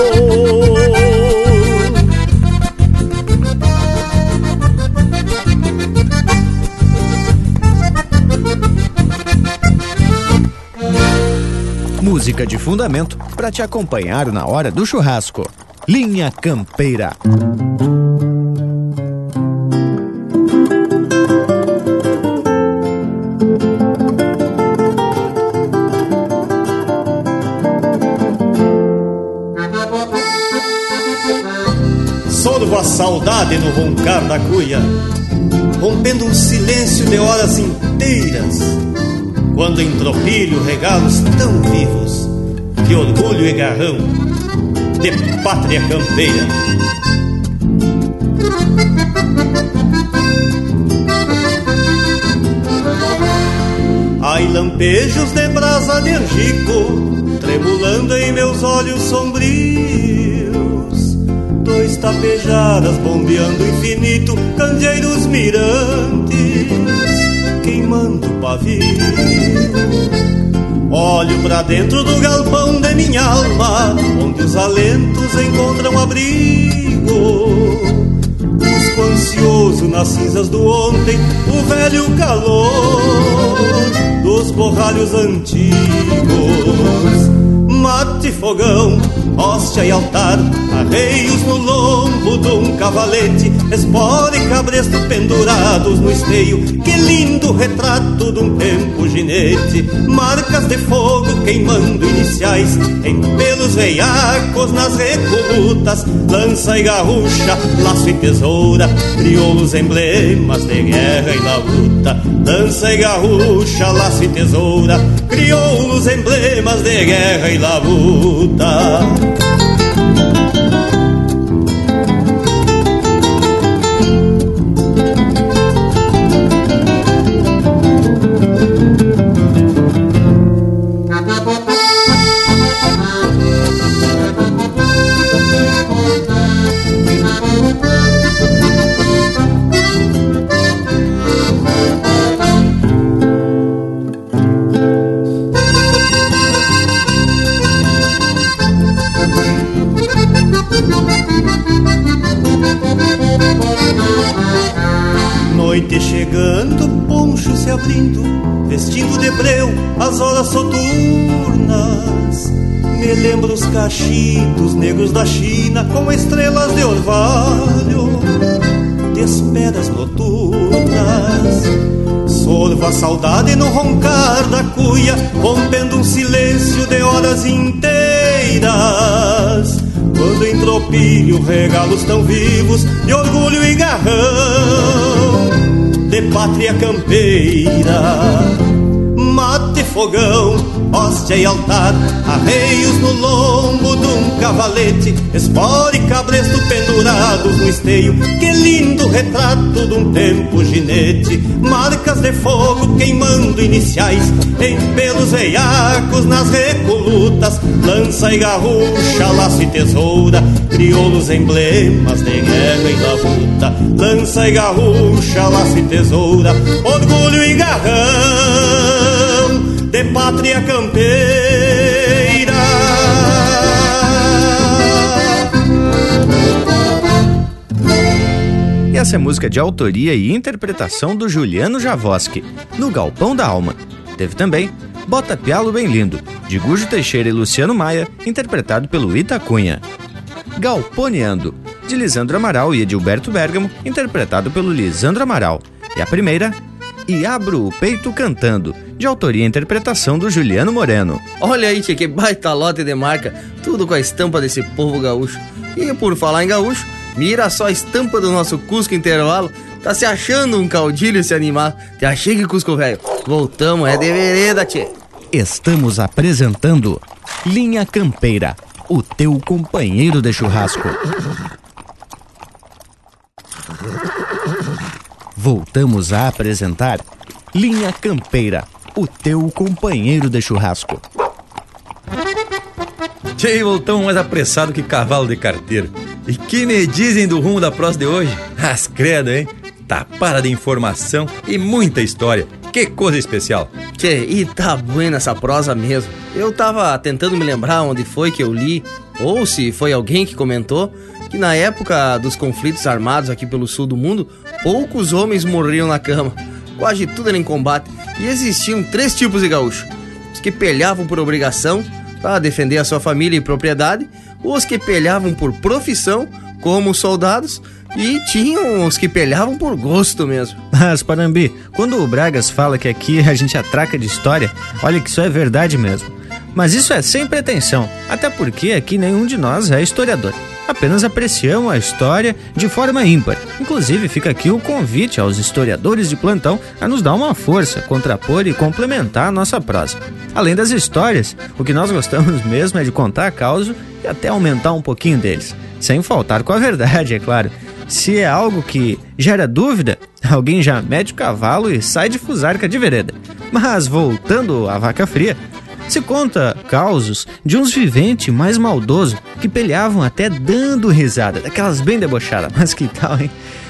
Música de fundamento para te acompanhar na hora do churrasco. Linha Campeira. Saudade no roncar da cuia, rompendo um silêncio de horas inteiras, quando em tropilho regalos tão vivos de orgulho e garrão de pátria campeira. Ai, lampejos de brasa de angico, tremulando em meus olhos sombrios. Dois tapejadas bombeando o infinito, candeeiros mirantes, queimando o pavio. Olho pra dentro do galpão de minha alma, onde os alentos encontram abrigo. Busco ansioso nas cinzas do ontem o velho calor dos borralhos antigos mate, fogão, hóstia e altar, arreios no lombo de um cavalete, espora e cabresto pendurados no esteio, que lindo retrato de um tempo ginete, marcas de fogo queimando iniciais, em pelos veiacos nas recolutas, lança e garrucha, laço e tesoura, crioulos emblemas de guerra e da luta, lança e garrucha, laço e tesoura, crioulos emblemas de guerra e da luta. Cachitos negros da China com estrelas de orvalho de esperas noturnas. Sorva a saudade no roncar da cuia, rompendo um silêncio de horas inteiras. Quando em tropilho regalos tão vivos de orgulho e garrão, de pátria campeira mate, fogão, hóstia e altar, arreios no lombo de um cavalete, espora e cabresto pendurados no esteio. Que lindo retrato de um tempo ginete, marcas de fogo queimando iniciais, em pelos veiacos nas recolutas, lança e garrucha, laço e tesoura, crioulos emblemas de guerra e labuta, lança e garrucha, laço e tesoura, orgulho e garrão de pátria campeira. E essa é música de autoria e interpretação do Juliano Javoski, no Galpão da Alma. Teve também Bota Pialo Bem Lindo, de Gujo Teixeira e Luciano Maia, interpretado pelo Itacunha. Galponeando, de Lisandro Amaral e Edilberto Bergamo, interpretado pelo Lisandro Amaral. E a primeira, E Abro o Peito Cantando, de autoria e interpretação do Juliano Moreno. Olha aí, tia, que baita lote de marca, tudo com a estampa desse povo gaúcho. E por falar em gaúcho, mira só a estampa do nosso Cusco Intervalo. Tá se achando um caudilho esse animal. Te achei que Cusco velho. Voltamos, é de vereda, tchê. Estamos apresentando Linha Campeira, o teu companheiro de churrasco. Voltamos a apresentar Linha Campeira, o teu companheiro de churrasco. Tchê, voltão mais apressado que cavalo de carteiro. E que me dizem do rumo da prosa de hoje? As credo, hein? Tapada de informação e muita história. Que coisa especial. Tchê, e tá buena essa prosa mesmo. Eu tava tentando me lembrar onde foi que eu li, ou se foi alguém que comentou, que na época dos conflitos armados aqui pelo sul do mundo, poucos homens morriam na cama. Quase tudo era em combate. E existiam três tipos de gaúcho: os que pelhavam por obrigação para defender a sua família e propriedade, os que pelhavam por profissão, como soldados, e tinham os que pelhavam por gosto mesmo. Mas, Parambi, quando o Bragas fala que aqui a gente atraca de história, olha que isso é verdade mesmo. Mas isso é sem pretensão, até porque aqui nenhum de nós é historiador apenas apreciamos a história de forma ímpar. Inclusive, fica aqui o convite aos historiadores de plantão a nos dar uma força, contrapor e complementar a nossa prosa. Além das histórias, o que nós gostamos mesmo é de contar a causa e até aumentar um pouquinho deles. Sem faltar com a verdade, é claro. Se é algo que gera dúvida, alguém já mete o cavalo e sai de fusarca de vereda. Mas voltando à vaca fria, se conta causos de uns viventes mais maldosos que peleavam até dando risada, daquelas bem debochadas, mas que tal, hein?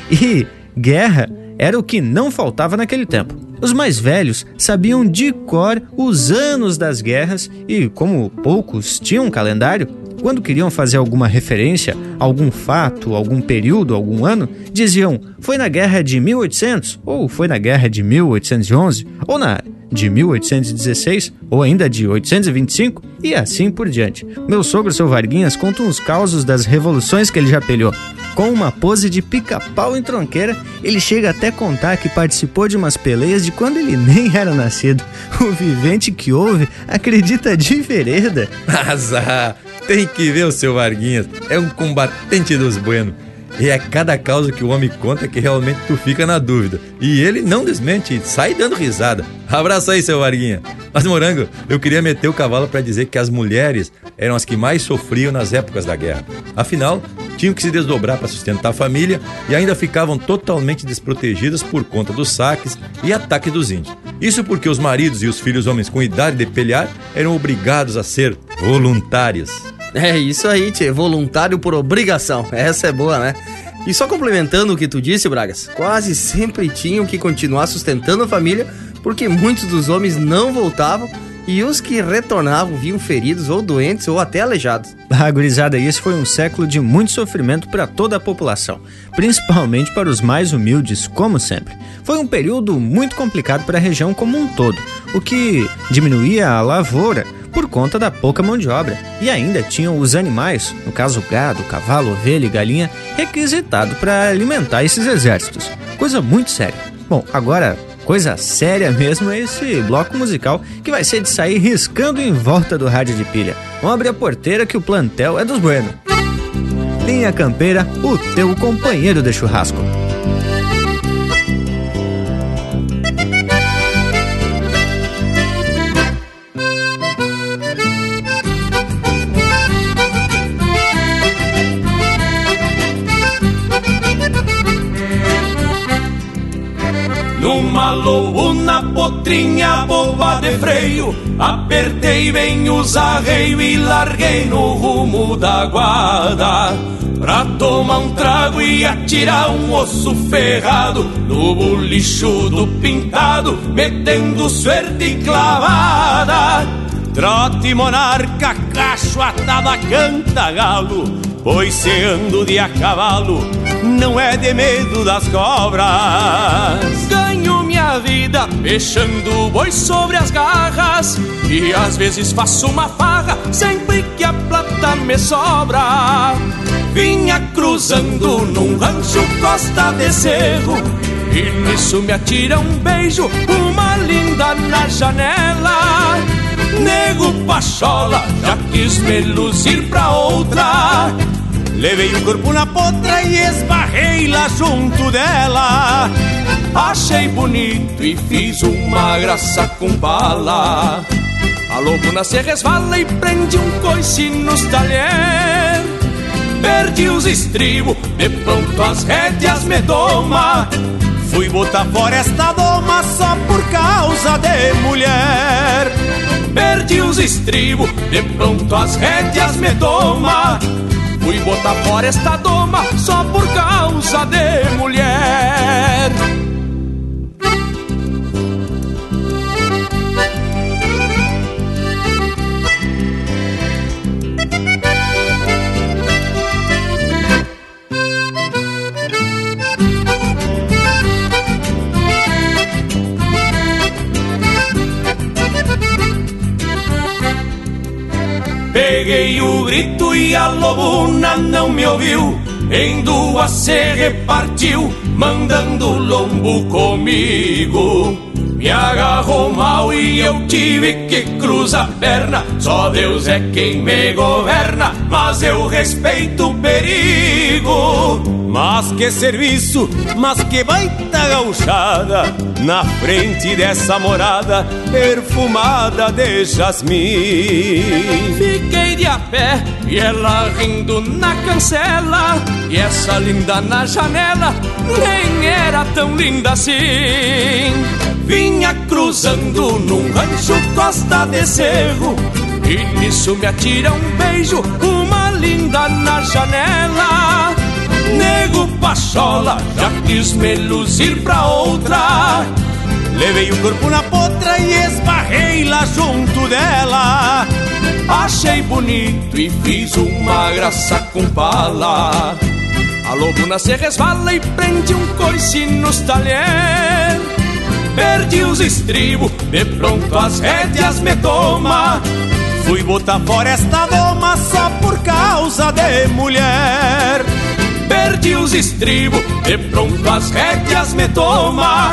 E guerra era o que não faltava naquele tempo. Os mais velhos sabiam de cor os anos das guerras e, como poucos tinham um calendário, quando queriam fazer alguma referência, algum fato, algum período, algum ano, diziam foi na guerra de 1800, ou foi na guerra de 1811, ou na de 1816 ou ainda de 825 e assim por diante. Meu sogro, seu Varguinhas, conta uns causos das revoluções que ele já pelhou. Com uma pose de pica-pau em tronqueira, ele chega até contar que participou de umas peleias de quando ele nem era nascido. O vivente que ouve acredita de vereda. Azar, tem que ver o seu Varguinhas, é um combatente dos buenos. E é cada causa que o homem conta que realmente tu fica na dúvida. E ele não desmente, sai dando risada. Abraço aí, seu Varguinha. Mas, Morango, eu queria meter o cavalo para dizer que as mulheres eram as que mais sofriam nas épocas da guerra. Afinal, tinham que se desdobrar para sustentar a família e ainda ficavam totalmente desprotegidas por conta dos saques e ataques dos índios. Isso porque os maridos e os filhos homens com idade de pelear eram obrigados a ser voluntários. É isso aí, tchê. Voluntário por obrigação. Essa é boa, né? E só complementando o que tu disse, Bragas, quase sempre tinham que continuar sustentando a família, porque muitos dos homens não voltavam e os que retornavam vinham feridos ou doentes ou até aleijados. Ah, gurizada, foi um século de muito sofrimento para toda a população, principalmente para os mais humildes, como sempre. Foi um período muito complicado para a região como um todo, o que diminuía a lavoura, por conta da pouca mão de obra. E ainda tinham os animais, no caso gado, cavalo, ovelha e galinha, requisitado para alimentar esses exércitos. Coisa muito séria. Bom, agora Coisa séria mesmo é esse bloco musical que vai ser de sair riscando em volta do rádio de pilha. Vamos abrir a porteira que o plantel é dos Bueno. Linha Campeira, o teu companheiro de churrasco. Numa lobuna potrinha boba de freio. Apertei bem os arreios e larguei no rumo da guarda. Pra tomar um trago e atirar um osso ferrado No bolicho do pintado, metendo suerte clavada. Trote monarca, cacho atada, canta galo Pois se ando de a cavalo, não é de medo das cobras. Ganho minha vida fechando boi sobre as garras E às vezes faço uma farra sempre que a plata me sobra. Vinha cruzando num rancho costa de cerro E nisso me atira um beijo, uma linda na janela. Nego Pachola já quis me luzir pra outra Levei o corpo na potra e esbarrei lá junto dela Achei bonito e fiz uma graça com bala. A lobuna se resvala e prende um coice nos talher Perdi os estribos, de pronto as rédeas me doma Fui botar fora esta doma só por causa de mulher. Perdi os estribos, de pronto as rédeas me doma Fui botar fora esta doma só por causa de mulher Peguei o grito e a lobuna não me ouviu. Em duas se repartiu, mandando lombo comigo. Me agarrou mal e eu tive que cruzar a perna. Só Deus é quem me governa, mas eu respeito o perigo. Mas que serviço, mas que baita gauchada Na frente dessa morada perfumada de jasmim. Fiquei de a pé e ela rindo na cancela E essa linda na janela nem era tão linda assim. Vinha cruzando num rancho costa de cerro E nisso me atira um beijo, uma linda na janela Nego Pachola já quis me luzir pra outra Levei o corpo na potra e esbarrei lá junto dela Achei bonito e fiz uma graça com pala. A lobuna se resvala e prende um coice nos talher. Perdi os estribos, de pronto as rédeas me toma. Fui botar fora esta doma só por causa de mulher. Perdi os estribos, de pronto as rédeas me toma.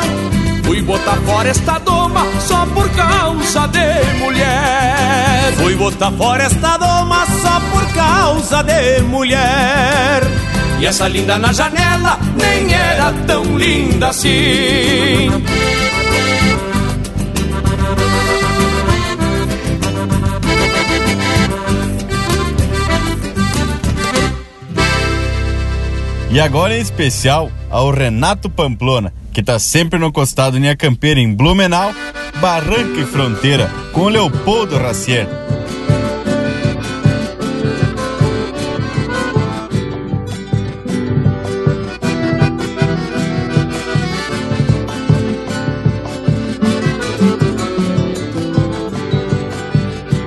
Fui botar fora esta doma só por causa de mulher. Fui botar fora esta doma só por causa de mulher. E essa linda na janela nem era tão linda assim. E agora em especial ao Renato Pamplona, que tá sempre no costado Linha Campeira em Blumenau, Barranca e Fronteira, com Leopoldo Racier.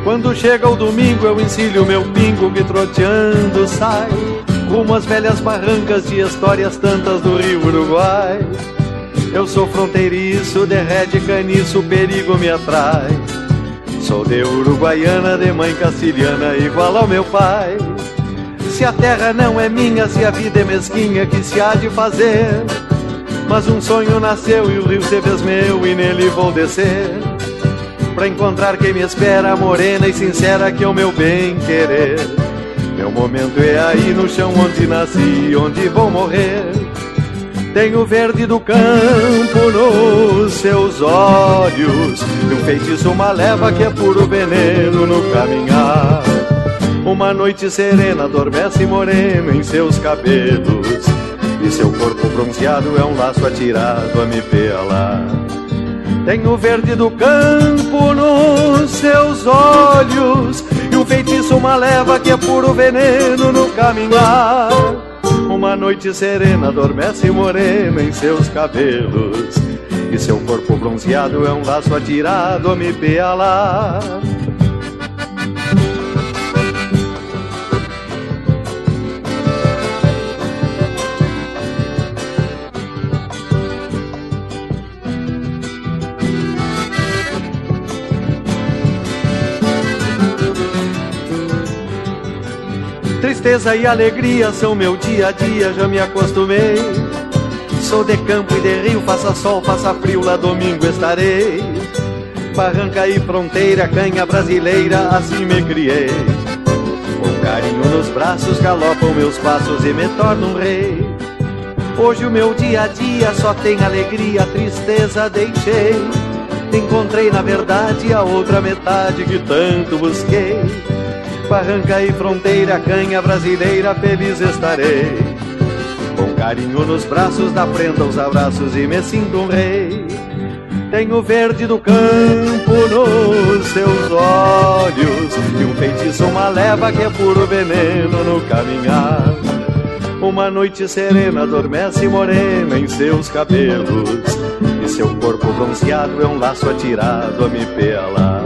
Quando chega o domingo eu ensilho meu pingo que troteando sai Rumo às velhas barrancas de histórias tantas do Rio Uruguai. Eu sou fronteiriço, derrete caniço, perigo me atrai. Sou de Uruguaiana, de mãe castilhana, igual ao meu pai. Se a terra não é minha, se a vida é mesquinha, que se há de fazer? Mas um sonho nasceu e o rio se fez meu e nele vou descer. Pra encontrar quem me espera, morena e sincera, que é o meu bem querer. Meu momento é aí no chão onde nasci, onde vou morrer. Tem o verde do campo nos seus olhos, e um feitiço, uma leva que é puro veneno no caminhar. Uma noite serena adormece morena em seus cabelos, e seu corpo bronzeado é um laço atirado a me pelar. Tem o verde do campo nos seus olhos feitiço, uma leva que é puro veneno no caminhar. Uma noite serena adormece morena em seus cabelos E seu corpo bronzeado é um laço atirado a me pealar Tristeza e alegria são meu dia a dia, já me acostumei. Sou de campo e de rio, faça sol, faça frio, lá domingo estarei. Barranca e fronteira, canha brasileira, assim me criei. Com carinho nos braços, galopam meus passos e me torno um rei. Hoje o meu dia a dia só tem alegria, tristeza deixei. Encontrei na verdade a outra metade que tanto busquei. Barranca e fronteira, canha brasileira, feliz estarei. Com carinho nos braços, da prenda os abraços e me sinto um rei. Tenho verde do campo nos seus olhos E um feitiço, uma leva que é puro veneno no caminhar Uma noite serena adormece morena em seus cabelos E seu corpo bronzeado é um laço atirado a me pelar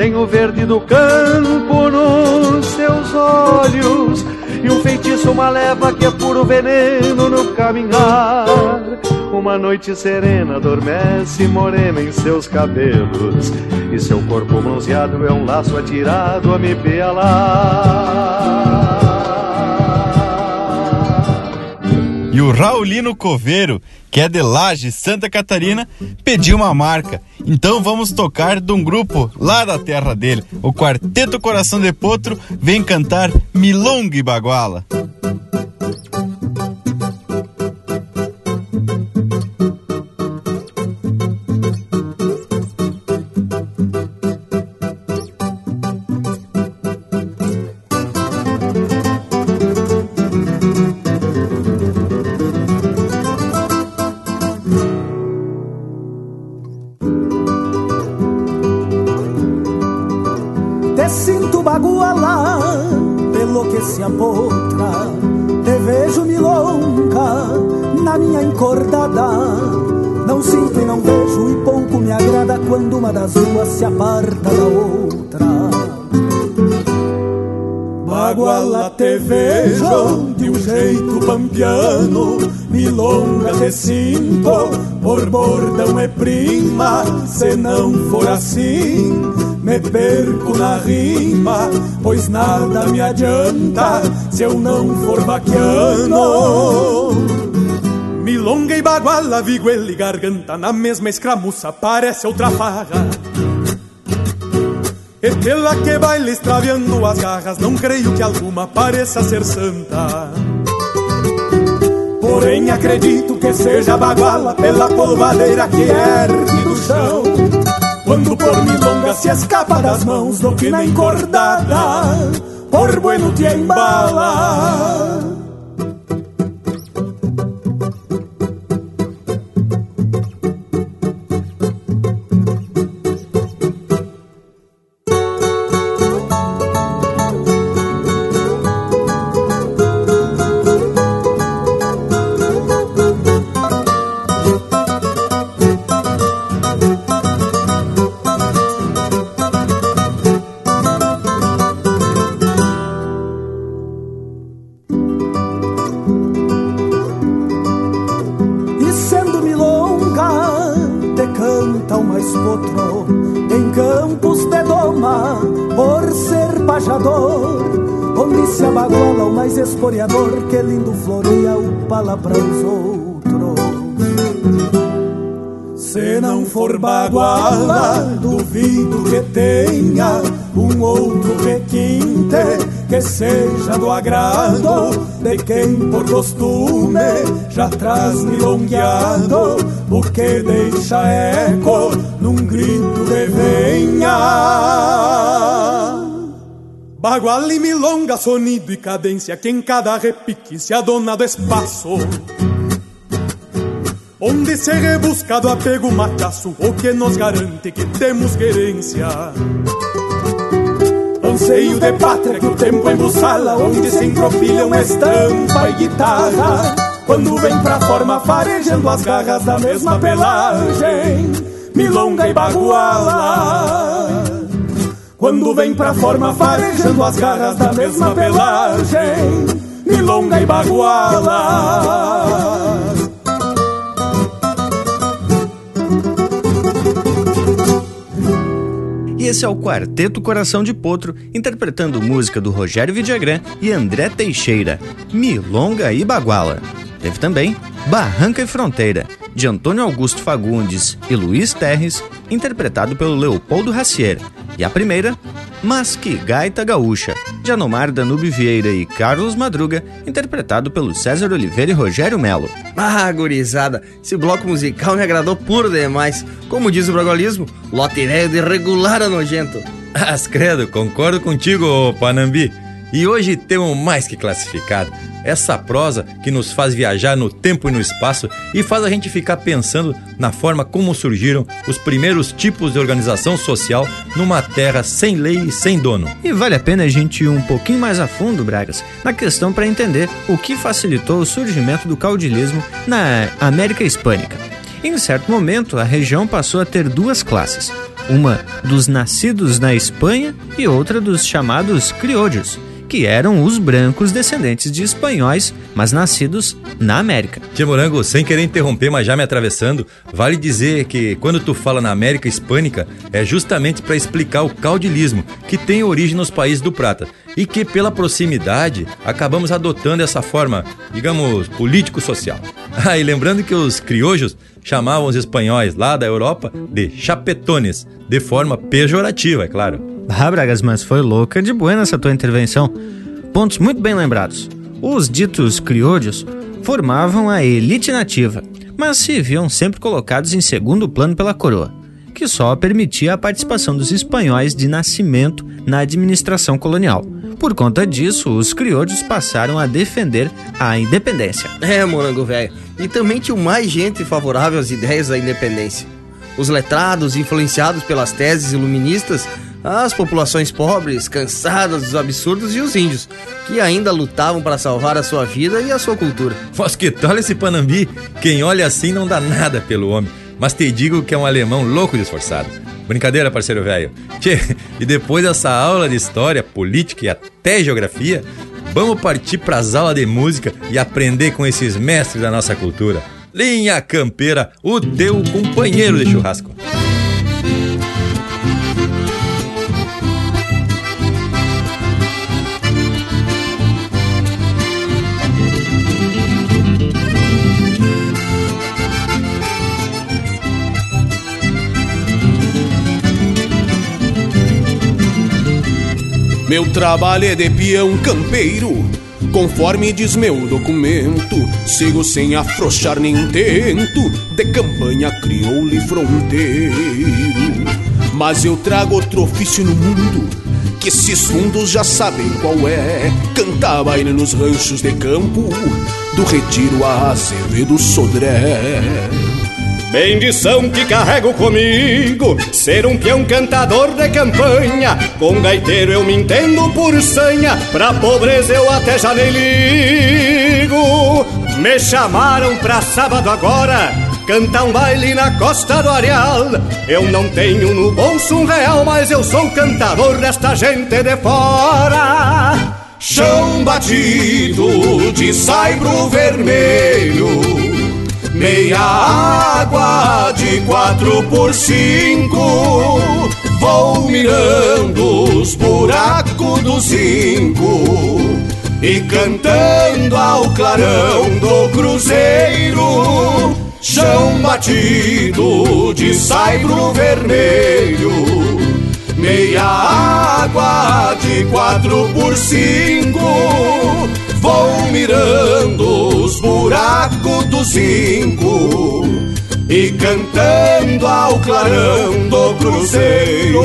tem o verde do campo nos seus olhos E um feitiço, uma leva que é puro veneno no caminhar. Uma noite serena adormece morena em seus cabelos E seu corpo bronzeado é um laço atirado a me pelar E o Raulino Coveiro, que é de Laje, Santa Catarina, pediu uma marca. Então vamos tocar de um grupo lá da terra dele. O Quarteto Coração de Potro vem cantar Milonga e Baguala. Não for assim, me perco na rima, pois nada me adianta se eu não for vaquiano. Milonga e baguala, viguela e garganta, na mesma escramuça parece outra farra. E pela que baila extraviando as garras, não creio que alguma pareça ser santa. Porém acredito que seja baguala pela polvadeira que ergue do chão. Quando por milonga se escapa das mãos do que na encordada, por bueno te embala. Do agrado de quem por costume já traz milongueado, o que deixa eco num grito de venha. Bagual e milonga, sonido e cadência, que em cada repique se adona do espaço. Onde se rebusca do apego macaço, o que nos garante que temos querência. Anseio de pátria que o tempo embuçala Onde se encropilham estampa e guitarra. Quando vem pra forma farejando as garras da mesma pelagem Milonga e baguala. Quando vem pra forma farejando as garras da mesma pelagem Milonga e baguala esse é o Quarteto Coração de Potro, interpretando música do Rogério Vidagrã e André Teixeira, Milonga e Baguala. Teve também Barranca e Fronteira, de Antônio Augusto Fagundes e Luiz Terres, interpretado pelo Leopoldo Racier. E a primeira, Mas que Gaita Gaúcha, de Anomar Danube Vieira e Carlos Madruga, interpretado pelo César Oliveira e Rogério Melo. Ah, gurizada, esse bloco musical me agradou puro demais. Como diz o brogolismo, lote velho de regular a nojento. As credo, concordo contigo, Panambi. E hoje temos mais que classificado. Essa prosa que nos faz viajar no tempo e no espaço e faz a gente ficar pensando na forma como surgiram os primeiros tipos de organização social numa terra sem lei e sem dono. E vale a pena a gente ir um pouquinho mais a fundo, Bragas, na questão para entender o que facilitou o surgimento do caudilismo na América Hispânica. Em certo momento, a região passou a ter duas classes: uma dos nascidos na Espanha e outra dos chamados criollos, que eram os brancos descendentes de espanhóis, mas nascidos na América. Tia Morango, sem querer interromper, mas já me atravessando, vale dizer que quando tu fala na América Hispânica é justamente para explicar o caudilismo, que tem origem nos países do Prata e que pela proximidade acabamos adotando essa forma, digamos, político-social. Ah, e lembrando que os criojos chamavam os espanhóis lá da Europa de chapetones, de forma pejorativa, é claro. Ah, Bragas, mas foi louca de buena essa tua intervenção. Pontos muito bem lembrados. Os ditos criollos formavam a elite nativa, mas se viam sempre colocados em segundo plano pela coroa, que só permitia a participação dos espanhóis de nascimento na administração colonial. Por conta disso, os criollos passaram a defender a independência. É, morango velho. E também tinha mais gente favorável às ideias da independência. Os letrados, influenciados pelas teses iluministas, as populações pobres, cansadas dos absurdos e os índios, que ainda lutavam para salvar a sua vida e a sua cultura. Mas que tal esse Panambi? Quem olha assim não dá nada pelo homem, mas te digo que é um alemão louco de esforçado. Brincadeira, parceiro velho. Tchê, e depois dessa aula de história, política e até geografia, vamos partir pras aulas de música e aprender com esses mestres da nossa cultura. Linha Campeira, o teu companheiro de churrasco. Meu trabalho é de peão campeiro, conforme diz meu documento. Sigo sem afrouxar nenhum tento, de campanha crioula e fronteiro. Mas eu trago outro ofício no mundo, que esses fundos já sabem qual é. Cantar baile nos ranchos de campo, do retiro a Azevedo Sodré. Bendição que carrego comigo, ser um peão cantador de campanha. Com gaiteiro eu me entendo por sanha, pra pobreza eu até já nem ligo. Me chamaram pra sábado agora, cantar um baile na costa do Areal. Eu não tenho no bolso um real, mas eu sou cantador desta gente de fora. Chão batido de saibro vermelho meia água de quatro por cinco. Vou mirando os buracos do zinco e cantando ao clarão do cruzeiro. Chão batido de saibro vermelho, meia água de quatro por cinco. Vou mirando os buracos do zinco e cantando ao clarão do cruzeiro.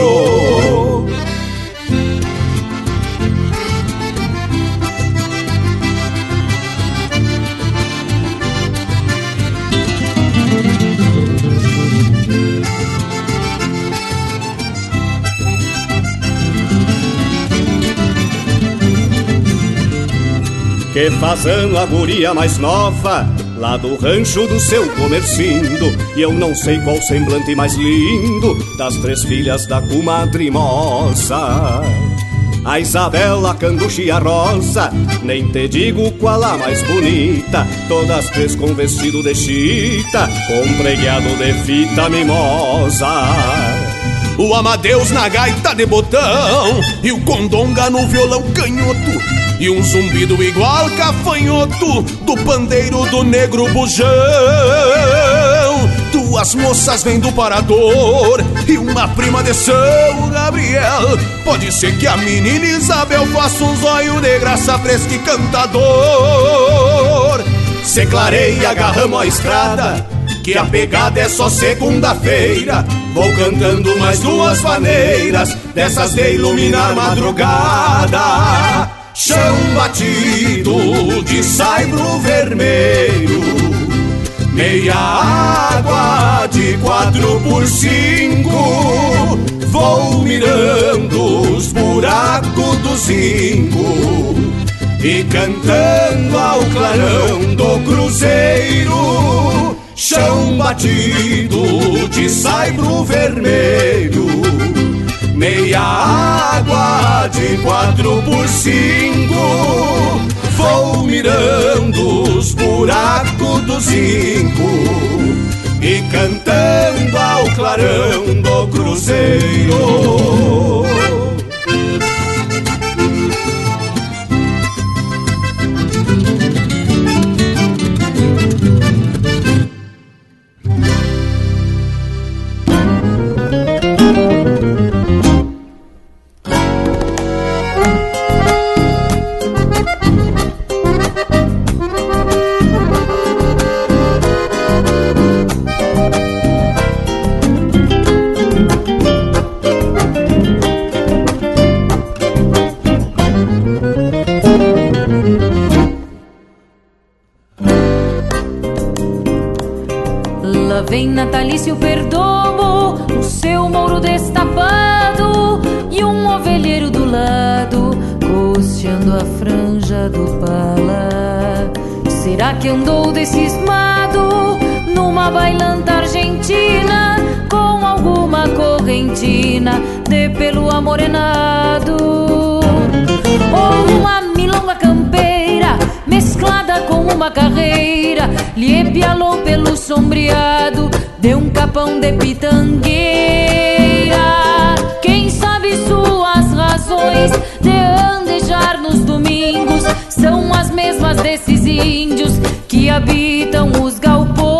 Que fazendo a guria mais nova Lá do rancho do seu comercindo. E eu não sei qual semblante mais lindo Das três filhas da comadre moça a Isabela, a Canducha e a Rosa Nem te digo qual a mais bonita. Todas três com vestido de chita Com preguiado de fita mimosa o Amadeus na gaita de botão E o Condonga no violão canhoto E um zumbido igual cafanhoto Do pandeiro do negro bujão. Duas moças vêm do parador E uma prima de São Gabriel. Pode ser que a menina Isabel Faça um zóio de graça fresca e cantador. Se clareia, agarramos a estrada que a pegada é só segunda-feira. Vou cantando mais duas maneiras, dessas de iluminar madrugada. Chão batido de saibro vermelho, meia água de quatro por cinco. Vou mirando os buracos do zinco e cantando ao clarão do cruzeiro chão batido de saibro vermelho, meia água de quatro por cinco. Vou mirando os buracos do zinco e cantando ao clarão do cruzeiro. Natalício perdomo, o seu mouro destapado e um ovelheiro do lado, costeando a franja do pala. Será que andou decismado numa bailanta argentina com algum alguma correntina de pelo amorenado. Ou uma milonga campeira mesclada com uma carreira, lhe pialou pelo sombreado de um capão de pitangueira. Quem sabe suas razões de andejar nos domingos são as mesmas desses índios que habitam os galpões.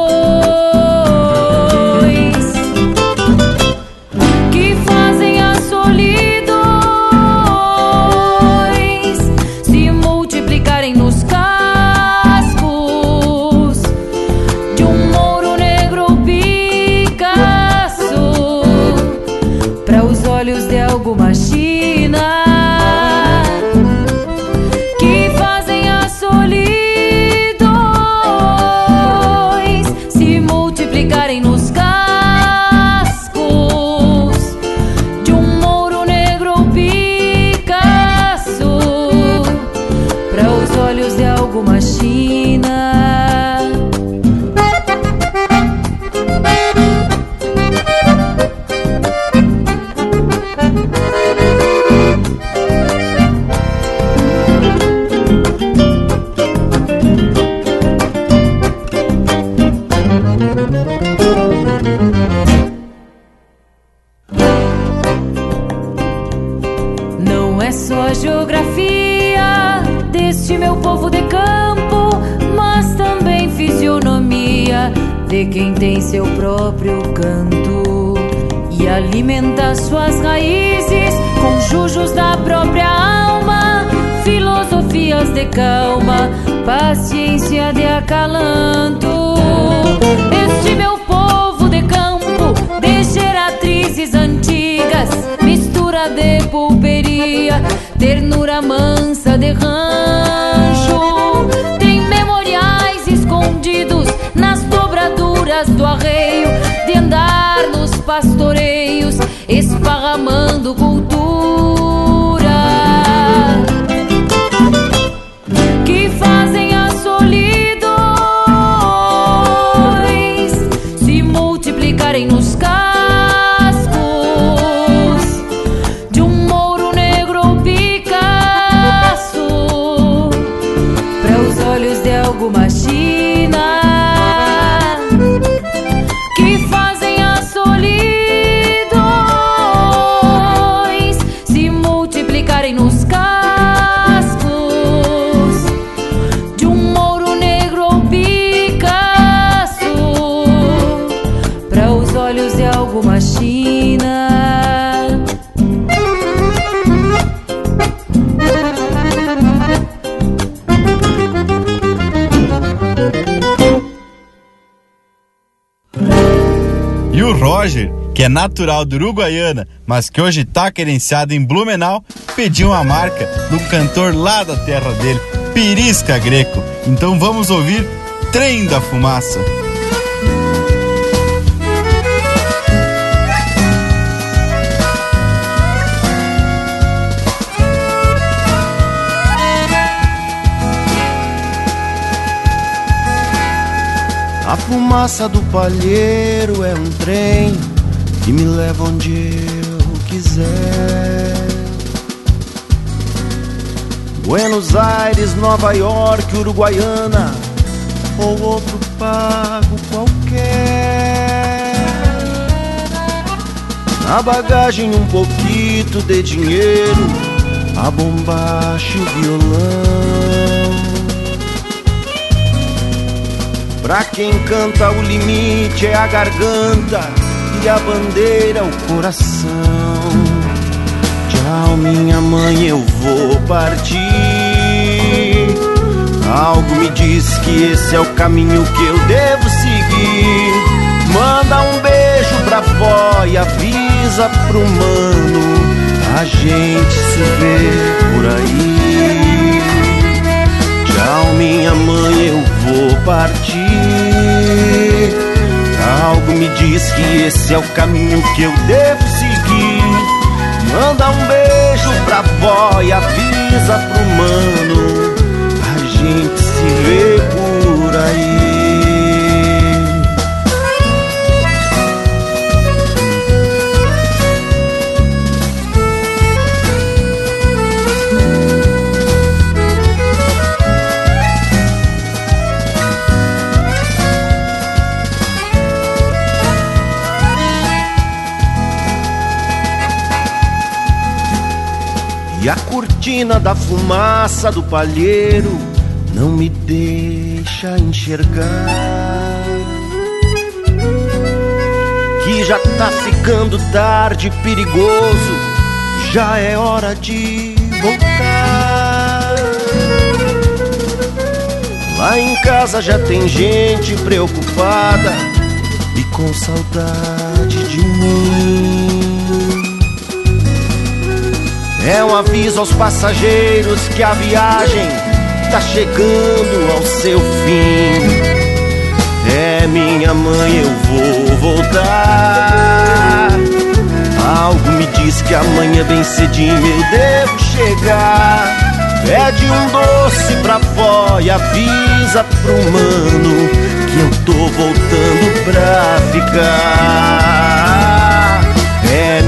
Natural do Uruguaiana, mas que hoje tá querenciado em Blumenau, pediu uma marca do cantor lá da terra dele, Pirisca Greco. Então vamos ouvir Trem da Fumaça. A fumaça do palheiro é um trem que me leva onde eu quiser. Buenos Aires, Nova York, Uruguaiana ou outro pago qualquer. Na bagagem um pouquinho de dinheiro, a bombacha e o violão. Pra quem canta o limite é a garganta e a bandeira o coração. Tchau, minha mãe, eu vou partir. Algo me diz que esse é o caminho que eu devo seguir. Manda um beijo pra vó e avisa pro mano. A gente se vê por aí. Tchau, minha mãe, eu vou partir. Algo me diz que esse é o caminho que eu devo seguir. Manda um beijo pra vó e avisa pro mano. A gente se vê por aí. E a cortina da fumaça do palheiro não me deixa enxergar. Que já tá ficando tarde, perigoso, já é hora de voltar. Lá em casa já tem gente preocupada e com saudade de mim. É um aviso aos passageiros que a viagem tá chegando ao seu fim. É minha mãe, eu vou voltar. Algo me diz que amanhã bem cedinho eu devo chegar. Pede um doce pra vó e avisa pro mano que eu tô voltando pra ficar.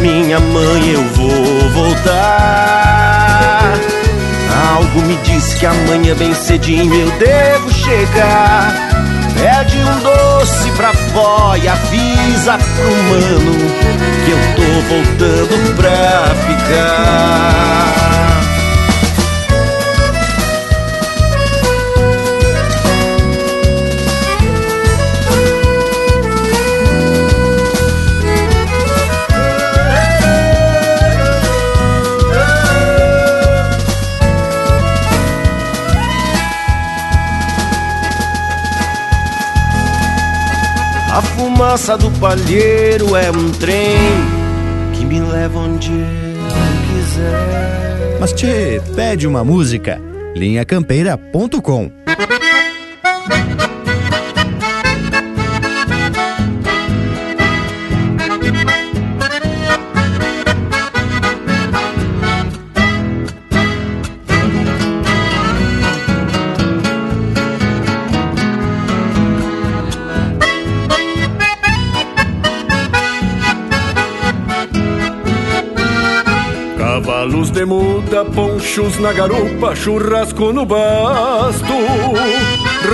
Minha mãe, eu vou voltar. Algo me diz que amanhã bem cedinho eu devo chegar. Pede um doce pra vó e avisa pro mano que eu tô voltando pra ficar. Fumaça do palheiro é um trem que me leva onde eu quiser. Mas te pede uma música, linhacampeira.com. de muda, ponchos na garupa, churrasco no basto.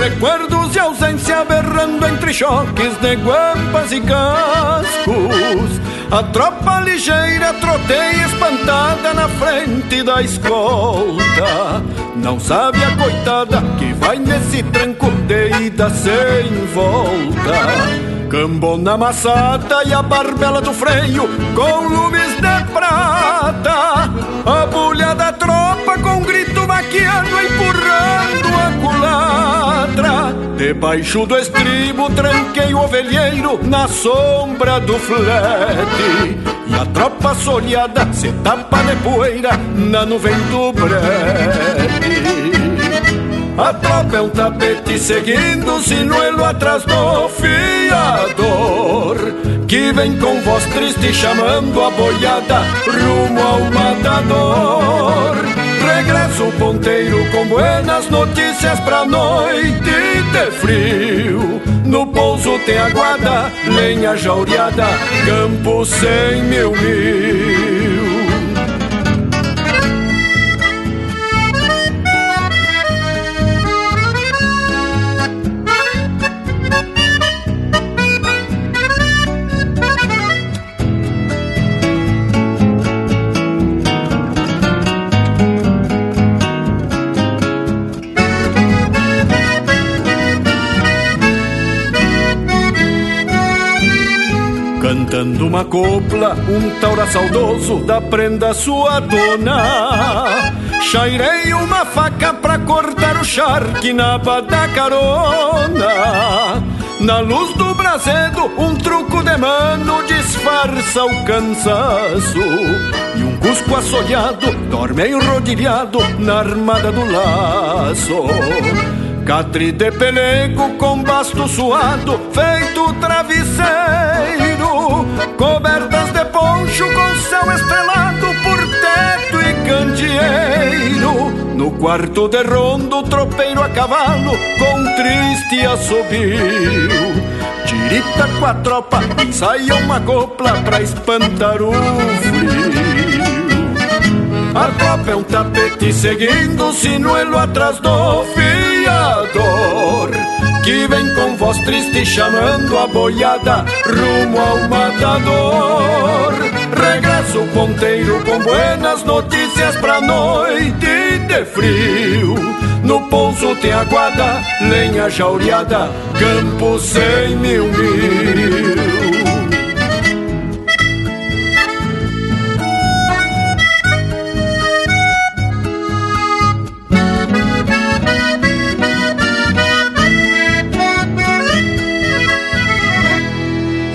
Recuerdos de ausência berrando entre choques de guampas e cascos. A tropa ligeira troteia espantada na frente da escolta. Não sabe a coitada que vai nesse tranco de ida sem volta. Cambona amassada e a barbela do freio com lumes de prata. A bulha da tropa com grito vaquiano empurrando a culatra. Debaixo do estribo tranquei o ovelheiro na sombra do flete. E a tropa soleada se tapa de poeira na nuvem do brete. A tropa é um tapete seguindo o sinuelo atrás do fiador Que vem com voz triste chamando a boiada rumo ao matador. Regressa o ponteiro com buenas notícias pra noite de frio. No pouso tem aguada, lenha jaureada, campo sem mil mil Cantando uma copla, um taura saudoso da prenda sua dona. Chairei uma faca pra cortar o charque na da carona. Na luz do brasedo, um truco de mano disfarça o cansaço. E um cusco assolhado dorme enrodilhado na armada do laço. Catre de pelego com basto suado, feito travesseiro, cobertas de poncho com céu estrelado por teto e candeeiro. No quarto de rondo, tropeiro a cavalo com triste assobio. Tirita com a tropa, ensaia uma copla pra espantar o frio. A é um tapete seguindo o sinuelo atrás do fiador Que vem com voz triste chamando a boiada rumo ao matador Regressa o ponteiro com buenas notícias pra noite de frio. No pouso tem aguada, lenha jaureada, campo sem mil mil.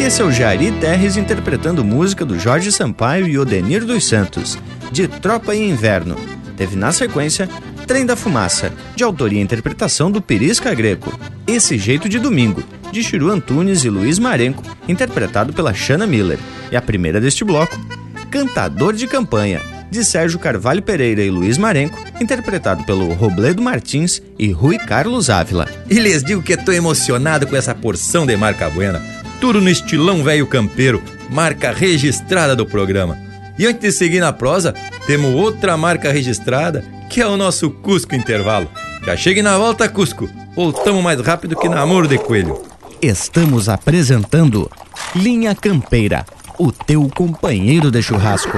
Esse é o Jari Terres interpretando música do Jorge Sampaio e Odenir dos Santos, de Tropa e Inverno. Teve na sequência Trem da Fumaça, de autoria e interpretação do Perisca Greco. Esse Jeito de Domingo, de Chiru Antunes e Luiz Marenco, interpretado pela Shanna Miller. E a primeira deste bloco, Cantador de Campanha, de Sérgio Carvalho Pereira e Luiz Marenco, interpretado pelo Robledo Martins e Rui Carlos Ávila. E lhes digo que estou emocionado com essa porção de marca buena tudo no estilão velho campeiro, marca registrada do programa. E antes de seguir na prosa, temos outra marca registrada, que é o nosso Cusco Intervalo. Já chegue na volta, Cusco. Voltamos mais rápido que namoro de coelho. Estamos apresentando Linha Campeira, o teu companheiro de churrasco.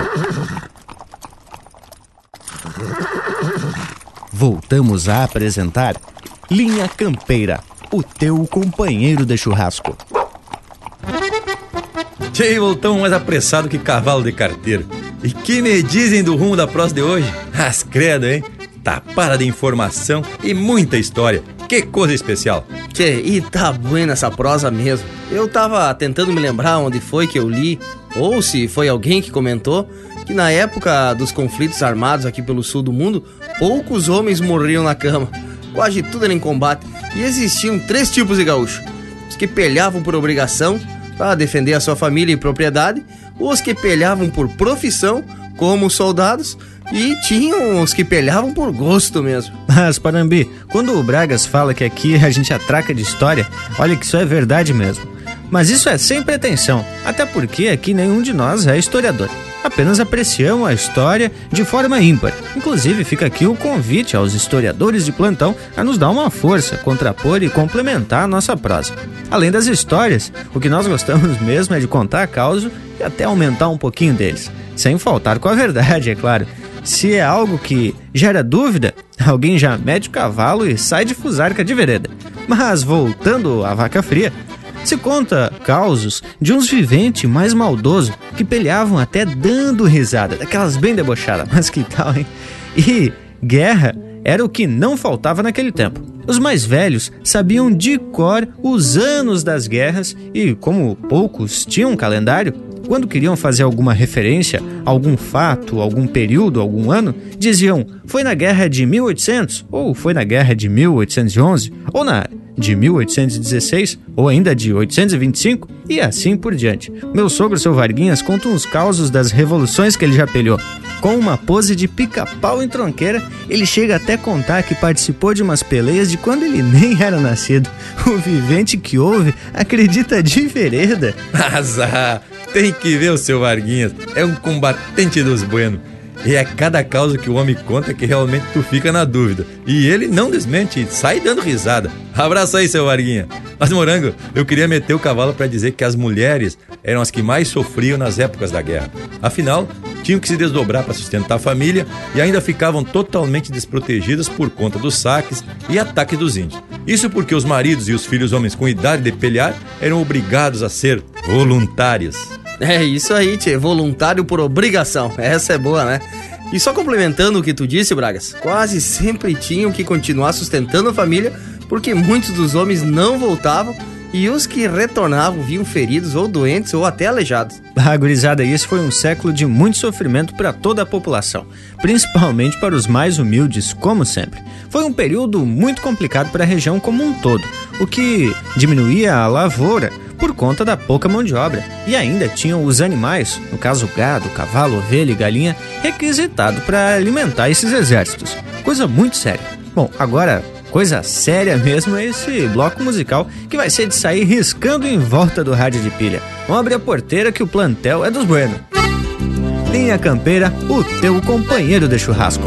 Voltamos a apresentar Linha Campeira, o teu companheiro de churrasco. Tchê, voltamos mais apressado que cavalo de carteiro. E que me dizem do rumo da prosa de hoje? As credo, hein? Tapada de informação e muita história. Que coisa especial. Tchê, e tá buena essa prosa mesmo. Eu tava tentando me lembrar onde foi que eu li, ou se foi alguém que comentou, que na época dos conflitos armados aqui pelo sul do mundo, poucos homens morriam na cama. Quase tudo era em combate. E existiam três tipos de gaúcho: os que pelhavam por obrigação, para defender a sua família e propriedade, os que pelhavam por profissão, como soldados, e tinham os que pelhavam por gosto mesmo. Mas, Parambi, quando o Bragas fala que aqui a gente atraca de história, olha que isso é verdade mesmo. Mas isso é sem pretensão, até porque aqui nenhum de nós é historiador apenas apreciamos a história de forma ímpar. Inclusive, fica aqui o convite aos historiadores de plantão a nos dar uma força, contrapor e complementar a nossa prosa. Além das histórias, o que nós gostamos mesmo é de contar a causa e até aumentar um pouquinho deles. Sem faltar com a verdade, é claro. Se é algo que gera dúvida, alguém já mete o cavalo e sai de fusarca de vereda. Mas voltando à vaca fria, se conta causos de uns viventes mais maldosos que peleavam até dando risada, daquelas bem debochadas, mas que tal, hein? E guerra era o que não faltava naquele tempo. Os mais velhos sabiam de cor os anos das guerras e, como poucos tinham um calendário, quando queriam fazer alguma referência, algum fato, algum período, algum ano, diziam foi na guerra de 1800, ou foi na guerra de 1811, ou na de 1816 ou ainda de 825 e assim por diante. Meu sogro, seu Varguinhas, conta uns causos das revoluções que ele já pelhou. Com uma pose de pica-pau em tronqueira, ele chega até contar que participou de umas peleias de quando ele nem era nascido. O vivente que ouve acredita de vereda. Azar, tem que ver o seu Varguinhas, é um combatente dos buenos. E é cada causa que o homem conta que realmente tu fica na dúvida. E ele não desmente, sai dando risada. Abraço aí, seu Varguinha. Mas, Morango, eu queria meter o cavalo para dizer que as mulheres eram as que mais sofriam nas épocas da guerra. Afinal, tinham que se desdobrar para sustentar a família e ainda ficavam totalmente desprotegidas por conta dos saques e ataques dos índios. Isso porque os maridos e os filhos homens com idade de pelhar eram obrigados a ser voluntários. É isso aí, tchê. Voluntário por obrigação. Essa é boa, né? E só complementando o que tu disse, Bragas, quase sempre tinham que continuar sustentando a família porque muitos dos homens não voltavam e os que retornavam vinham feridos ou doentes ou até aleijados. Ah, gurizada, foi um século de muito sofrimento para toda a população, principalmente para os mais humildes, como sempre. Foi um período muito complicado para a região como um todo, o que diminuía a lavoura por conta da pouca mão de obra. E ainda tinham os animais, no caso gado, cavalo, ovelha e galinha, requisitado para alimentar esses exércitos. Coisa muito séria. Bom, agora Coisa séria mesmo é esse bloco musical que vai ser de sair riscando em volta do rádio de pilha. Vamos abrir a porteira que o plantel é dos Bueno. Linha Campeira, o teu companheiro de churrasco.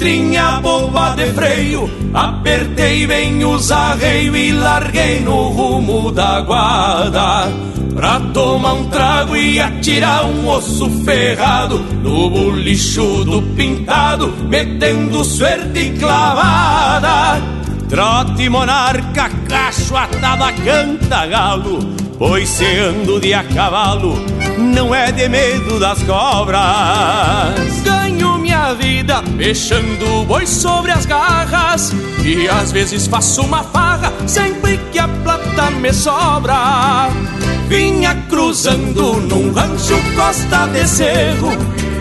Potrinha boba de freio Apertei bem os arreios e larguei no rumo da guarda. Pra tomar um trago e atirar um osso ferrado No bolicho do pintado, metendo suerte clavada. Trote monarca, cacho atada, canta galo Pois se ando de a cavalo, não é de medo das cobras. Ganho vida fechando boi sobre as garras. E às vezes faço uma farra sempre que a plata me sobra. Vinha cruzando num rancho costa de cerro.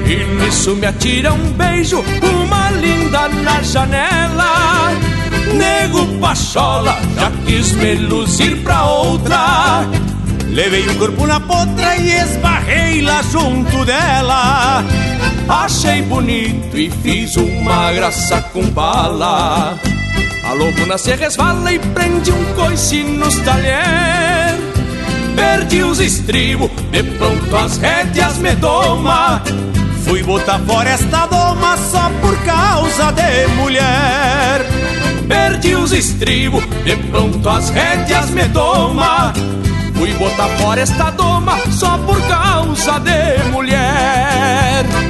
E nisso me atira um beijo, uma linda na janela. Nego Pachola já quis me luzir pra outra Levei o corpo na potra e esbarrei lá junto dela Achei bonito e fiz uma graça com bala. A lobuna se resvala e prende um coice nos talher Perdi os estribos, de pronto as rédeas me doma Fui botar fora esta doma só por causa de mulher. Perdi os estribos, de pronto as rédeas me doma Fui botar fora esta doma só por causa de mulher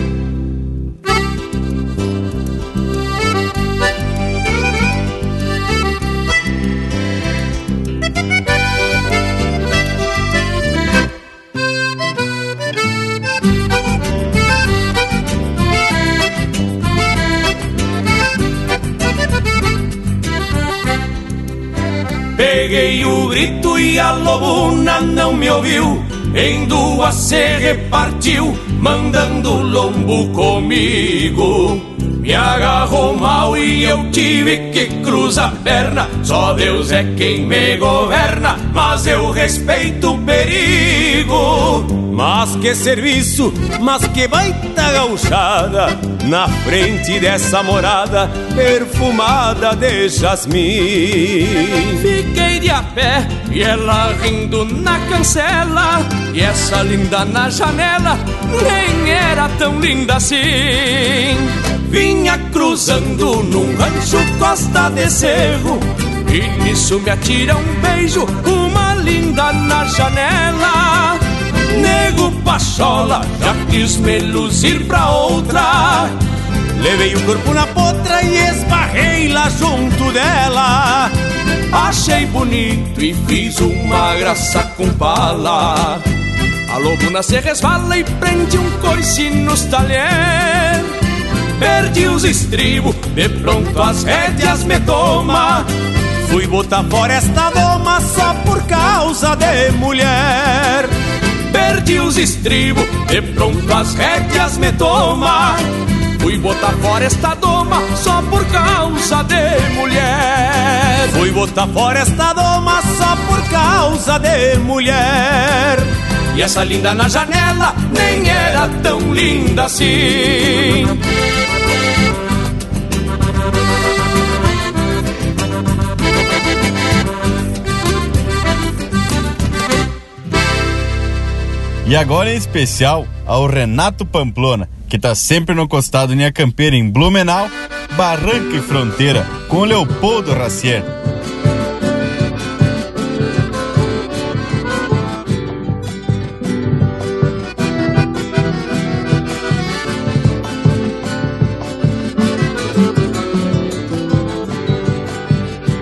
e a lobuna não me ouviu. Em duas se repartiu, mandando lombo comigo. Me agarrou mal e eu tive que cruzar a perna. Só Deus é quem me governa, mas eu respeito o perigo. Mas que serviço, mas que baita gauchada Na frente dessa morada perfumada de jasmim. Fiquei de a pé e ela rindo na cancela. E essa linda na janela nem era tão linda assim. Vinha cruzando num rancho costa de cerro. E nisso me atira um beijo, uma linda na janela Nego Pachola já quis me luzir pra outra. Levei o corpo na potra e esbarrei lá junto dela. Achei bonito e fiz uma graça com bala. A lobuna se resvala e prende um coice nos talher. Perdi os estribos, de pronto as rédeas me toma. Fui botar fora esta doma só por causa de mulher Perdi os estribos, de pronto as rédeas me toma. Fui botar fora esta doma só por causa de mulher. Fui botar fora esta doma só por causa de mulher. E essa linda na janela nem era tão linda assim E agora em especial ao Renato Pamplona, que tá sempre no costado Linha Campeira em Blumenau, Barranca e Fronteira, com Leopoldo Racier.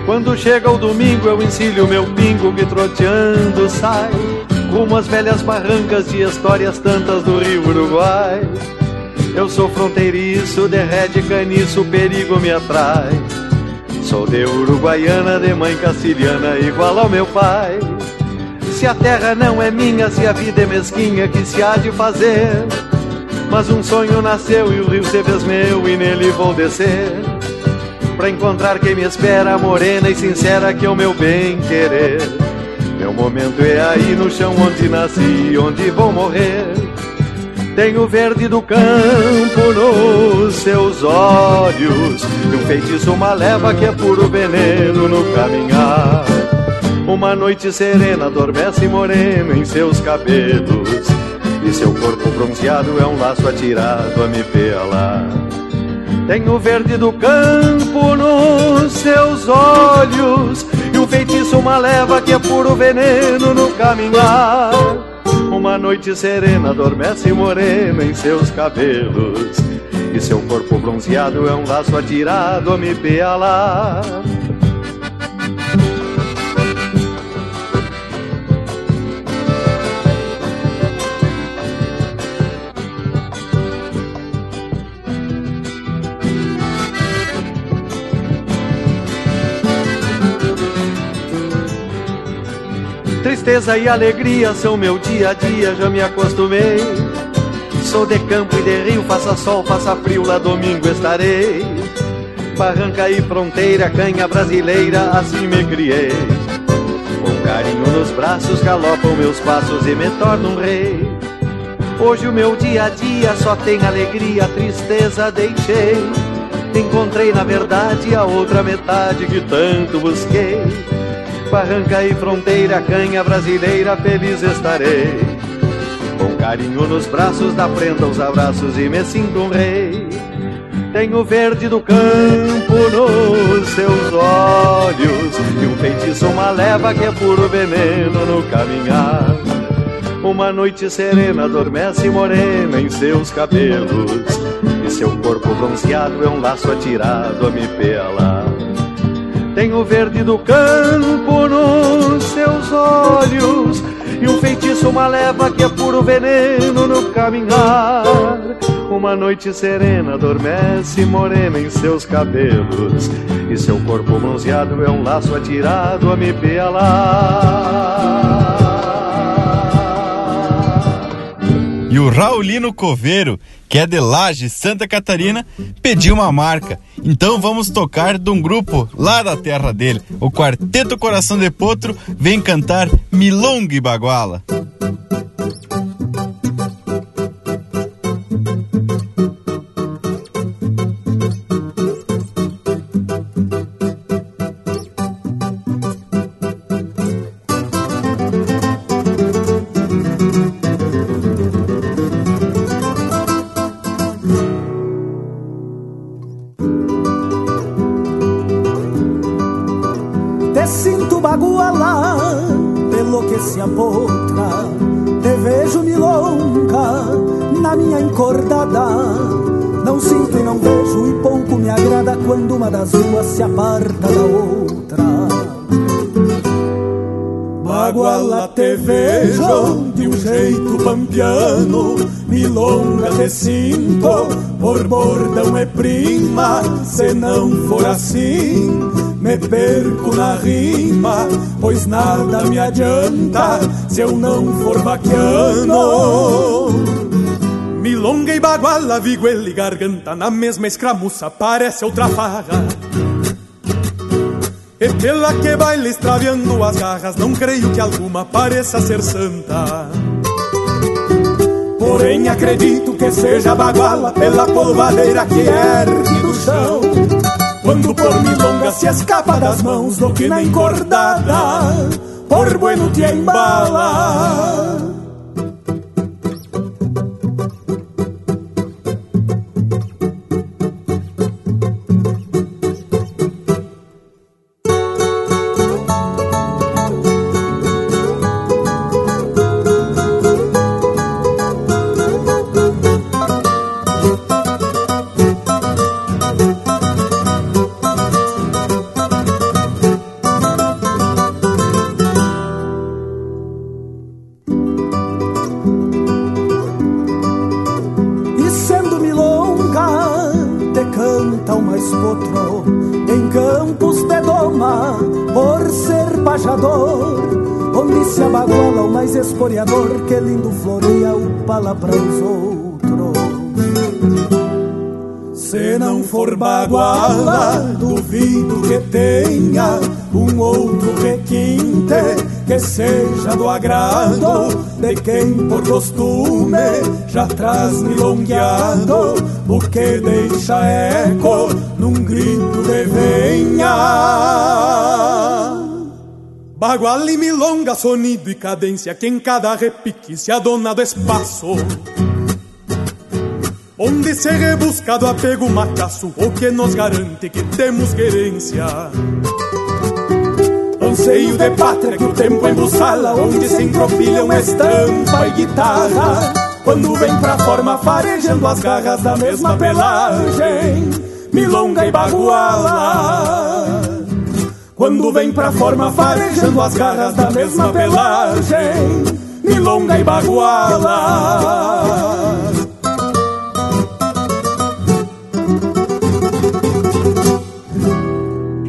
Quando chega o domingo eu ensilho meu pingo que troteando sai Rumo às velhas barrancas de histórias tantas do Rio Uruguai. Eu sou fronteiriço, de ré de caniço, perigo me atrai. Sou de Uruguaiana, de mãe castilhana, igual ao meu pai. Se a terra não é minha, se a vida é mesquinha, que se há de fazer? Mas um sonho nasceu e o rio se fez meu e nele vou descer. Pra encontrar quem me espera, morena e sincera, que é o meu bem querer. Meu momento é aí no chão onde nasci, onde vou morrer. Tem o verde do campo nos seus olhos, e um feitiço, uma leva que é puro veneno no caminhar. Uma noite serena adormece moreno em seus cabelos, E seu corpo bronzeado é um laço atirado a me pelar. Tem o verde do campo nos seus olhos feitiço, uma leva que é puro veneno no caminhar. Uma noite serena adormece morena em seus cabelos E seu corpo bronzeado é um laço atirado a me pealar Tristeza e alegria são meu dia a dia, já me acostumei. Sou de campo e de rio, faça sol, faça frio, lá domingo estarei. Barranca e fronteira, canha brasileira, assim me criei. Com carinho nos braços, galopam meus passos e me torno um rei. Hoje o meu dia a dia só tem alegria, tristeza deixei. Encontrei na verdade a outra metade que tanto busquei. Barranca e fronteira, canha brasileira, feliz estarei. Com carinho nos braços, da prenda os abraços e me sinto um rei. Tenho verde do campo nos seus olhos E um feitiço, uma leva que é puro veneno no caminhar Uma noite serena adormece morena em seus cabelos E seu corpo bronzeado é um laço atirado a me pelar tem o verde do campo nos seus olhos E um feitiço, uma leva que é puro veneno no caminhar. Uma noite serena adormece morena em seus cabelos E seu corpo bronzeado é um laço atirado a me pelar E o Raulino Coveiro, que é de Laje, Santa Catarina, pediu uma marca. Então vamos tocar de um grupo lá da terra dele. O Quarteto Coração de Potro vem cantar Milonga e Baguala. Bordão e prima Se não for assim me perco na rima Pois nada me adianta se eu não for vaquiano Milonga e baguala, viguela e garganta Na mesma escramuça parece outra farra e pela que baila extraviando as garras, não creio que alguma pareça ser santa. Porém acredito que seja baguala pela polvadeira que ergue do chão. Quando por milonga se escapa das mãos do que na encordada, por bueno te embala. Te canta o mais potro. Em campos de doma, por ser pajador Onde se abaguala o mais esporeador Que lindo floreia o pala para os outros. Se não for baguala, duvido que tenha um outro requinte que seja do agrado de quem por costume já traz milongueado o que deixa eco num grito de venha. Bagual e milonga, sonido e cadência, que em cada repique se adona do espaço. Onde se rebusca do apego macaço, o que nos garante que temos querência. Anseio de pátria que o tempo embussala, onde se entropilham estampa e guitarra. Quando vem pra forma farejando as garras da mesma pelagem, milonga e baguala. Quando vem pra forma farejando as garras da mesma pelagem, milonga e baguala.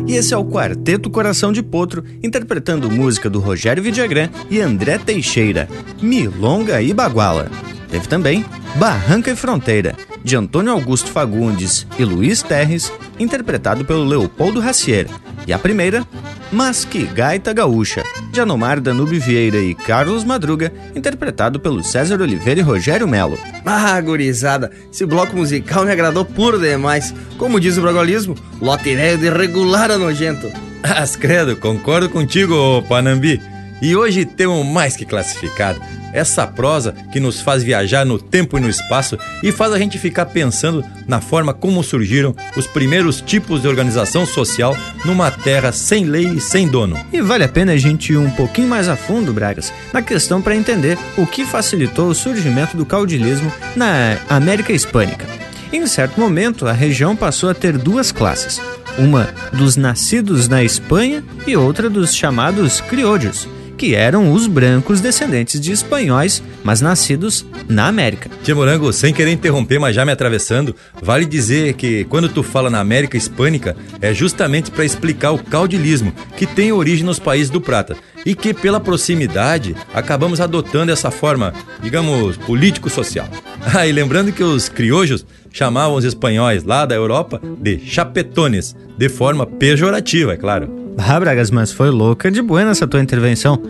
E esse é o Quarteto Coração de Potro, interpretando música do Rogério Vidagrã e André Teixeira, Milonga e Baguala. Teve também Barranca e Fronteira, de Antônio Augusto Fagundes e Luiz Terres, interpretado pelo Leopoldo Racier. E a primeira, Mas que Gaita Gaúcha, de Anomar Danube Vieira e Carlos Madruga, interpretado pelo César Oliveira e Rogério Melo. Ah, gurizada, esse bloco musical me agradou puro demais. Como diz o brogolismo, lote velho de regular a nojento. As credo, concordo contigo, Panambi. E hoje temos mais que classificado. Essa prosa que nos faz viajar no tempo e no espaço e faz a gente ficar pensando na forma como surgiram os primeiros tipos de organização social numa terra sem lei e sem dono. E vale a pena a gente ir um pouquinho mais a fundo, Bragas, na questão para entender o que facilitou o surgimento do caudilismo na América Hispânica. Em certo momento, a região passou a ter duas classes: uma dos nascidos na Espanha e outra dos chamados criollos que eram os brancos descendentes de espanhóis, mas nascidos na América. Tia Morango, sem querer interromper, mas já me atravessando, vale dizer que quando tu fala na América Hispânica, é justamente para explicar o caudilismo, que tem origem nos países do Prata, e que pela proximidade acabamos adotando essa forma, digamos, político-social. Ah, e lembrando que os criojos chamavam os espanhóis lá da Europa de chapetones, de forma pejorativa, é claro. Ah, Bragas, mas foi louca de buena essa tua intervenção.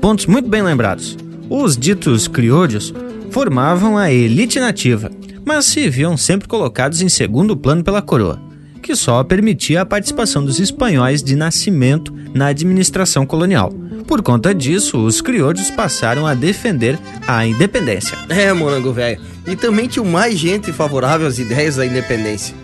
Pontos muito bem lembrados. Os ditos criollos formavam a elite nativa, mas se viam sempre colocados em segundo plano pela coroa, que só permitia a participação dos espanhóis de nascimento na administração colonial. Por conta disso, os criollos passaram a defender a independência. É, morango velho. E também tinha mais gente favorável às ideias da independência.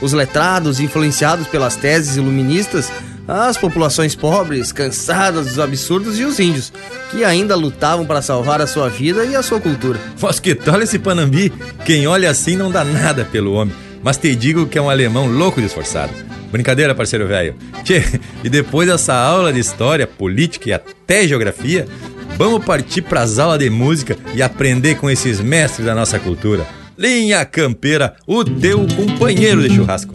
Os letrados, influenciados pelas teses iluministas, as populações pobres, cansadas dos absurdos e os índios, que ainda lutavam para salvar a sua vida e a sua cultura. Mas que tal esse Panambi? Quem olha assim não dá nada pelo homem, mas te digo que é um alemão louco de esforçado. Brincadeira, parceiro velho. Tchê, e depois dessa aula de história, política e até geografia, vamos partir para as aulas de música e aprender com esses mestres da nossa cultura. Linha Campeira, o teu companheiro de churrasco.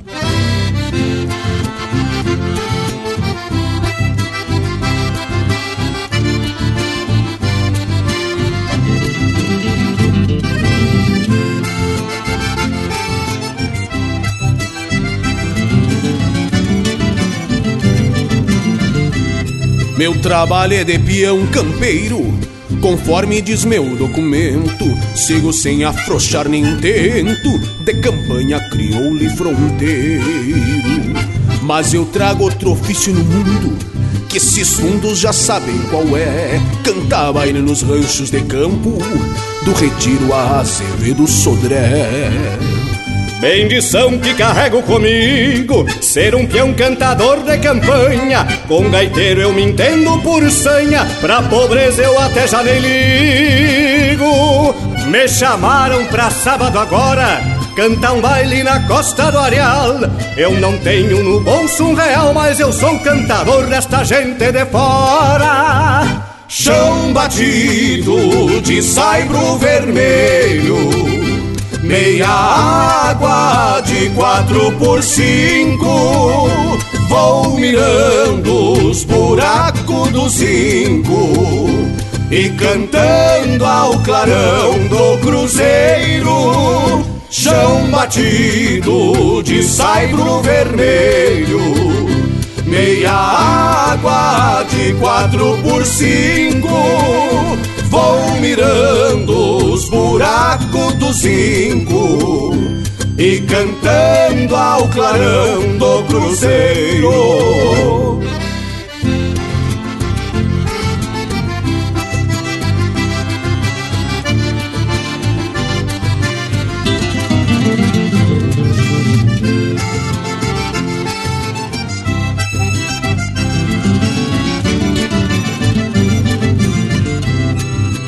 Meu trabalho é de peão campeiro, conforme diz meu documento. Sigo sem afrouxar nem tento, de campanha crioula e fronteiro. Mas eu trago outro ofício no mundo, que esses fundos já sabem qual é. Cantar baile nos ranchos de campo, do retiro a Azevedo Sodré. Bendição que carrego comigo, ser um peão cantador de campanha. Com gaiteiro eu me entendo por sanha, pra pobreza eu até já nem ligo. Me chamaram pra sábado agora, cantar um baile na costa do Areal. Eu não tenho no bolso um real, mas eu sou cantador desta gente de fora. Chão batido de saibro vermelho meia água de quatro por cinco. Vou mirando os buracos do zinco e cantando ao clarão do cruzeiro. Chão batido de saibro vermelho, meia água de quatro por cinco. Vou mirando os buracos do zinco e cantando ao clarão do cruzeiro.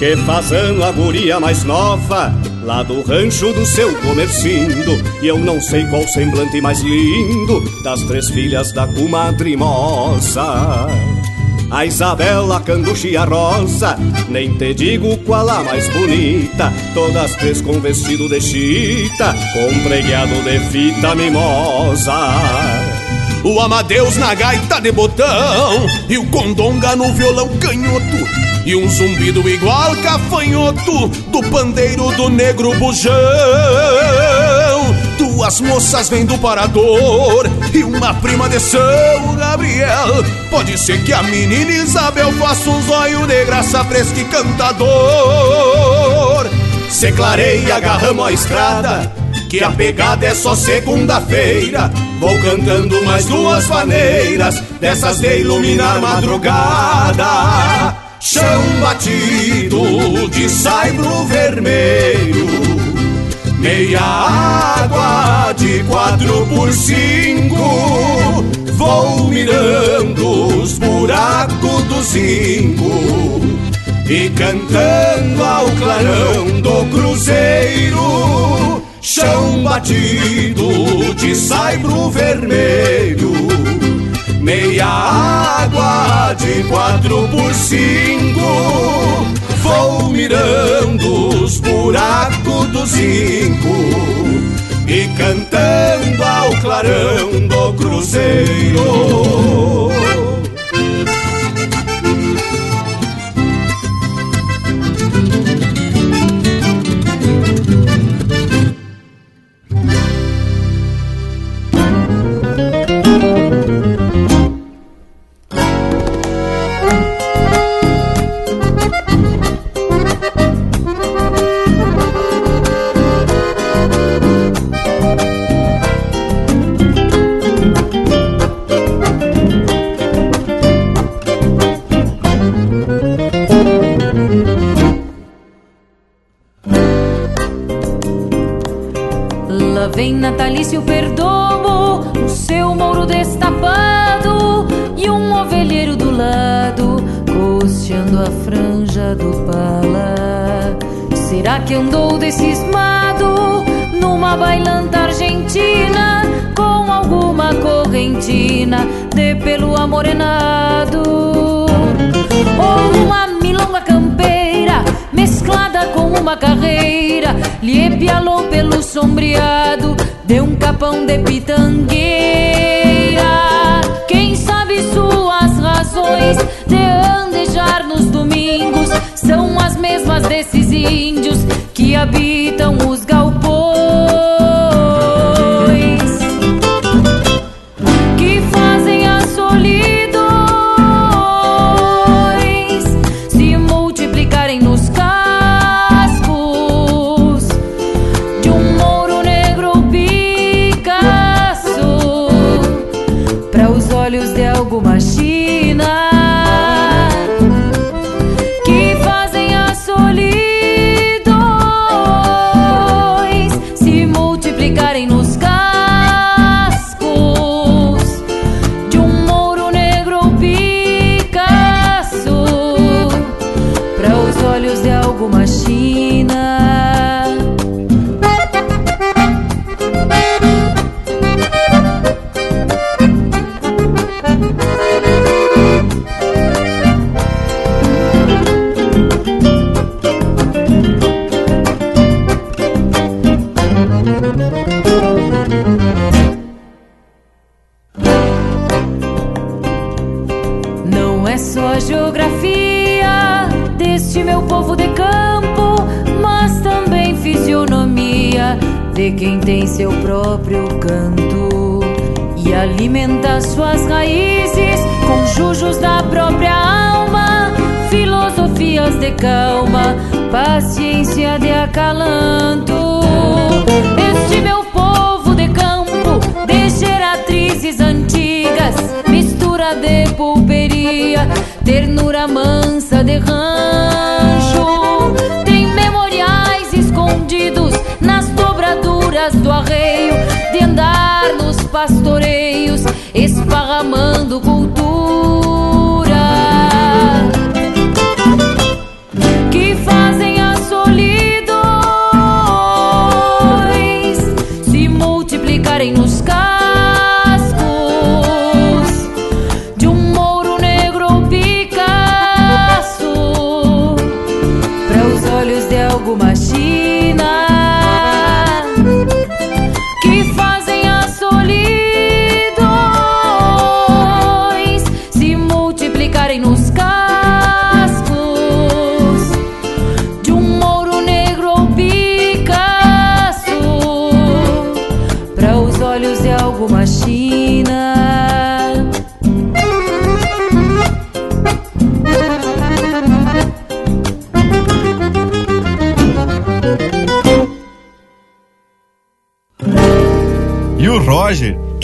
Que faz ano a guria mais nova, lá do rancho do seu comercindo. E eu não sei qual semblante mais lindo das três filhas da comadre moça. A Isabela, a Canducha e a Rosa, nem te digo qual a mais bonita. Todas três com vestido de chita, com preguiado de fita mimosa. O Amadeus na gaita de botão E o Condonga no violão canhoto E um zumbido igual cafanhoto Do pandeiro do negro bujão Duas moças vêm do parador E uma prima de São Gabriel Pode ser que a menina Isabel Faça um zóio de graça fresca e cantador Se clareia, agarramos a estrada que a pegada é só segunda-feira. Vou cantando mais duas maneiras, dessas de iluminar madrugada. Chão batido de saibro vermelho, meia água de quatro por cinco. Vou mirando os buracos do zinco e cantando ao clarão do cruzeiro chão batido de saibro vermelho, meia água de quatro por cinco. Vou mirando os buracos do zinco e cantando ao clarão do cruzeiro. Natalício perdomo, o seu mouro destapado e um ovelheiro do lado, costeando a franja do pala. Será que andou descismado numa bailanta argentina com alguma correntina de pelo amorenado? Ou uma milonga campeira mesclada com uma carreira, lhe pialou pelo sombreado de um capão de pitangueira. Quem sabe suas razões de andejar nos domingos são as mesmas desses índios que habitam os cultura que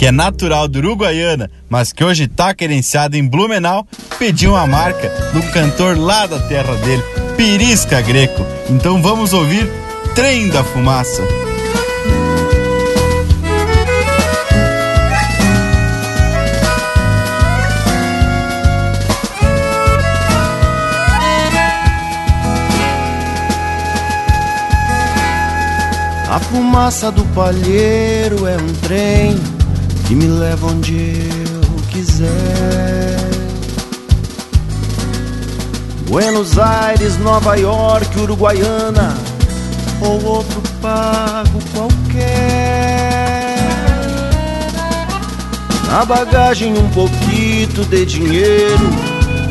é natural do Uruguaiana, mas que hoje tá querenciado em Blumenau, pediu uma marca do cantor lá da terra dele, Pirisca Greco. Então vamos ouvir Trem da Fumaça. A fumaça do palheiro é um trem que me leva onde eu quiser. Buenos Aires, Nova York, Uruguaiana ou outro pago qualquer. Na bagagem um pouquinho de dinheiro,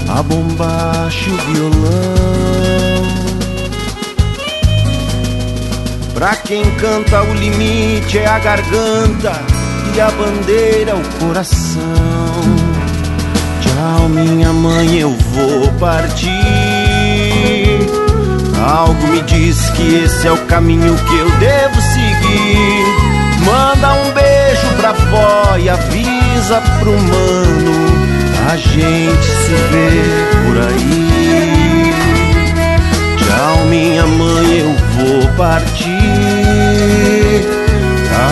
a bombacha e o violão. Pra quem canta o limite é a garganta e a bandeira o coração. Tchau, minha mãe, eu vou partir. Algo me diz que esse é o caminho que eu devo seguir. Manda um beijo pra vó e avisa pro mano. A gente se vê por aí. Tchau, minha mãe, eu vou partir.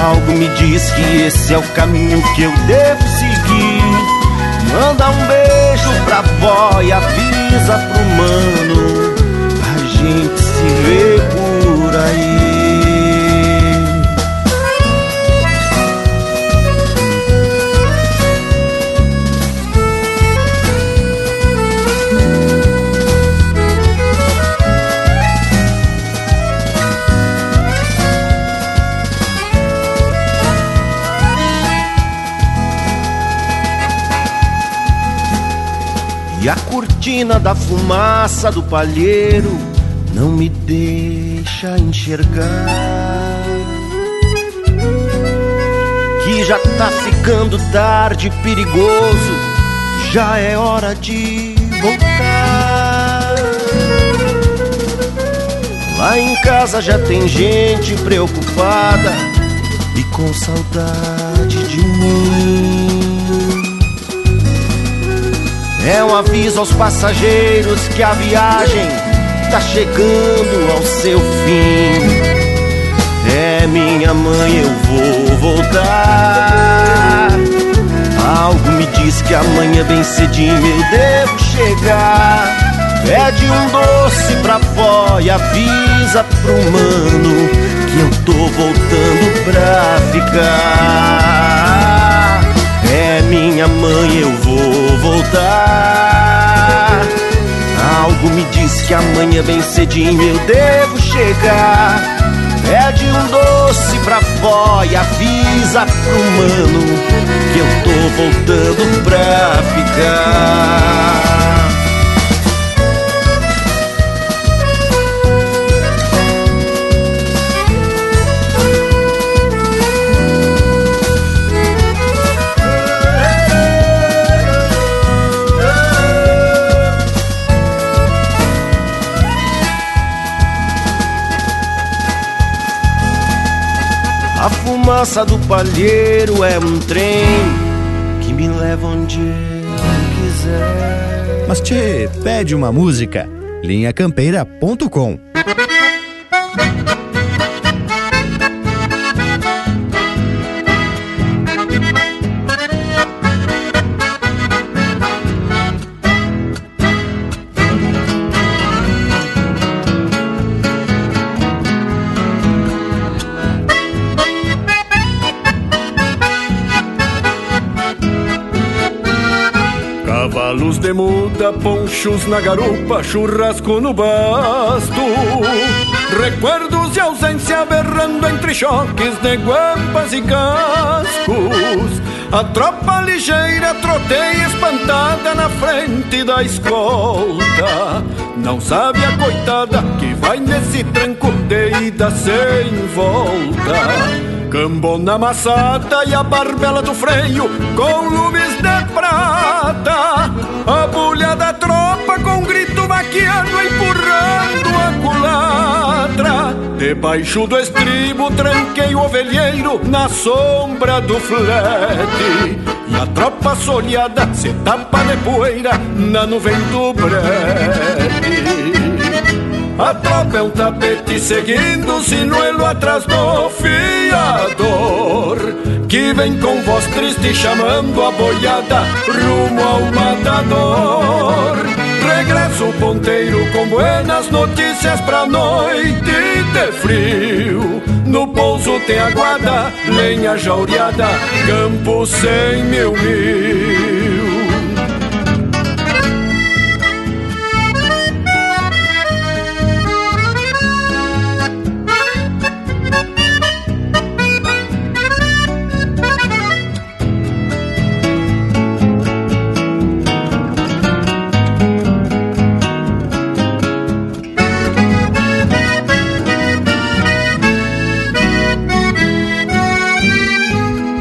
Algo me diz que esse é o caminho que eu devo seguir. Manda um beijo pra vó e avisa pro mano. A gente cortina da fumaça do palheiro não me deixa enxergar. Que já tá ficando tarde, perigoso, já é hora de voltar. Lá em casa já tem gente preocupada e com saudade de mim. É um aviso aos passageiros que a viagem tá chegando ao seu fim. É minha mãe, eu vou voltar. Algo me diz que amanhã bem cedinho eu devo chegar. Pede um doce pra vó e avisa pro mano que eu tô voltando pra ficar. Minha mãe, eu vou voltar. Algo me diz que amanhã bem cedinho eu devo chegar. Pede um doce pra vó e avisa pro mano que eu tô voltando pra ficar. Fumaça do palheiro é um trem que me leva onde eu quiser. Mas te pede uma música, linhacampeira.com. Cavalos de muda, ponchos na garupa, churrasco no basto. Recuerdos de ausência berrando entre choques de guampas e cascos. A tropa ligeira troteia espantada na frente da escolta. Não sabe a coitada que vai nesse tranco de ida sem volta. Cambona amassada e a barbela do freio com lumes de prata. A bulha da tropa com grito vaquiano empurrando a culatra. Debaixo do estribo tranquei o ovelheiro na sombra do flete. E a tropa soleada se tapa de poeira na nuvem do brete. A tropa é um tapete seguindo o sinuelo atrás do fiador Que vem com voz triste chamando a boiada rumo ao matador. Regressa o ponteiro com buenas notícias pra noite de frio. No pouso tem aguada, lenha jaureada, campo sem mil mil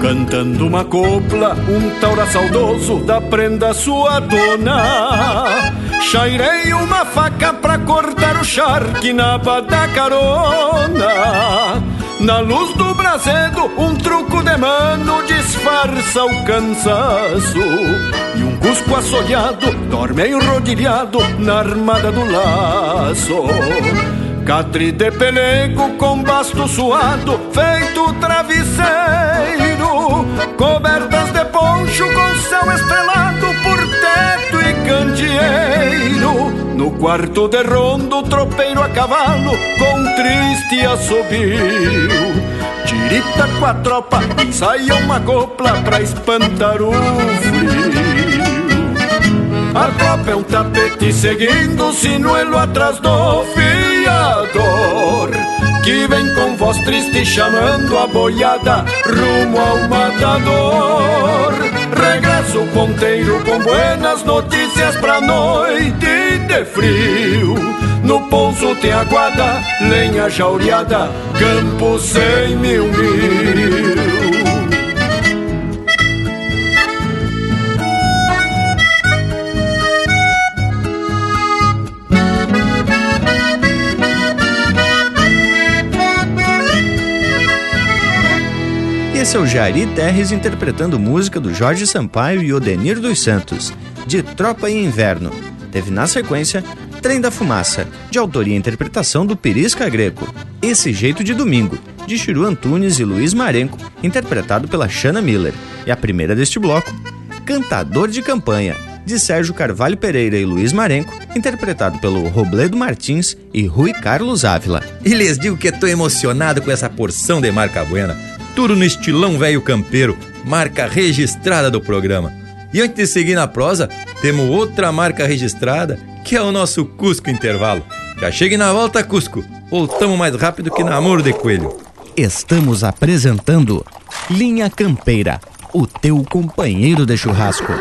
Cantando uma copla, um taura saudoso da prenda sua dona. Chairei uma faca pra cortar o charque na da carona. Na luz do brasedo, um truco de mano disfarça o cansaço. E um cusco assolhado dorme enrodilhado na armada do laço. Catre de pelego com basto suado, feito travesseiro, cobertas de poncho com céu estrelado por teto e candeeiro. No quarto de rondo, tropeiro a cavalo com triste assobio. Tirita com a tropa, ensaia uma copla pra espantar o frio. A tropa é um tapete seguindo o sinuelo atrás do Que vem com voz triste chamando a boiada rumo ao matador. Regressa o ponteiro com buenas notícias pra noite de frio. No pouso tem aguada, lenha jaureada, campo sem mil mil Esse é o Jari Terres interpretando música do Jorge Sampaio e Odenir dos Santos, de Tropa e Inverno. Teve na sequência Trem da Fumaça, de autoria e interpretação do Perisca Greco. Esse Jeito de Domingo, de Chiru Antunes e Luiz Marenco, interpretado pela Shanna Miller. E a primeira deste bloco, Cantador de Campanha, de Sérgio Carvalho Pereira e Luiz Marenco, interpretado pelo Robledo Martins e Rui Carlos Ávila. E lhes digo que estou emocionado com essa porção de marca buena tudo no estilão velho campeiro, marca registrada do programa. E antes de seguir na prosa, temos outra marca registrada, que é o nosso Cusco Intervalo. Já chegue na volta, Cusco. Voltamos mais rápido que namoro de coelho. Estamos apresentando Linha Campeira, o teu companheiro de churrasco.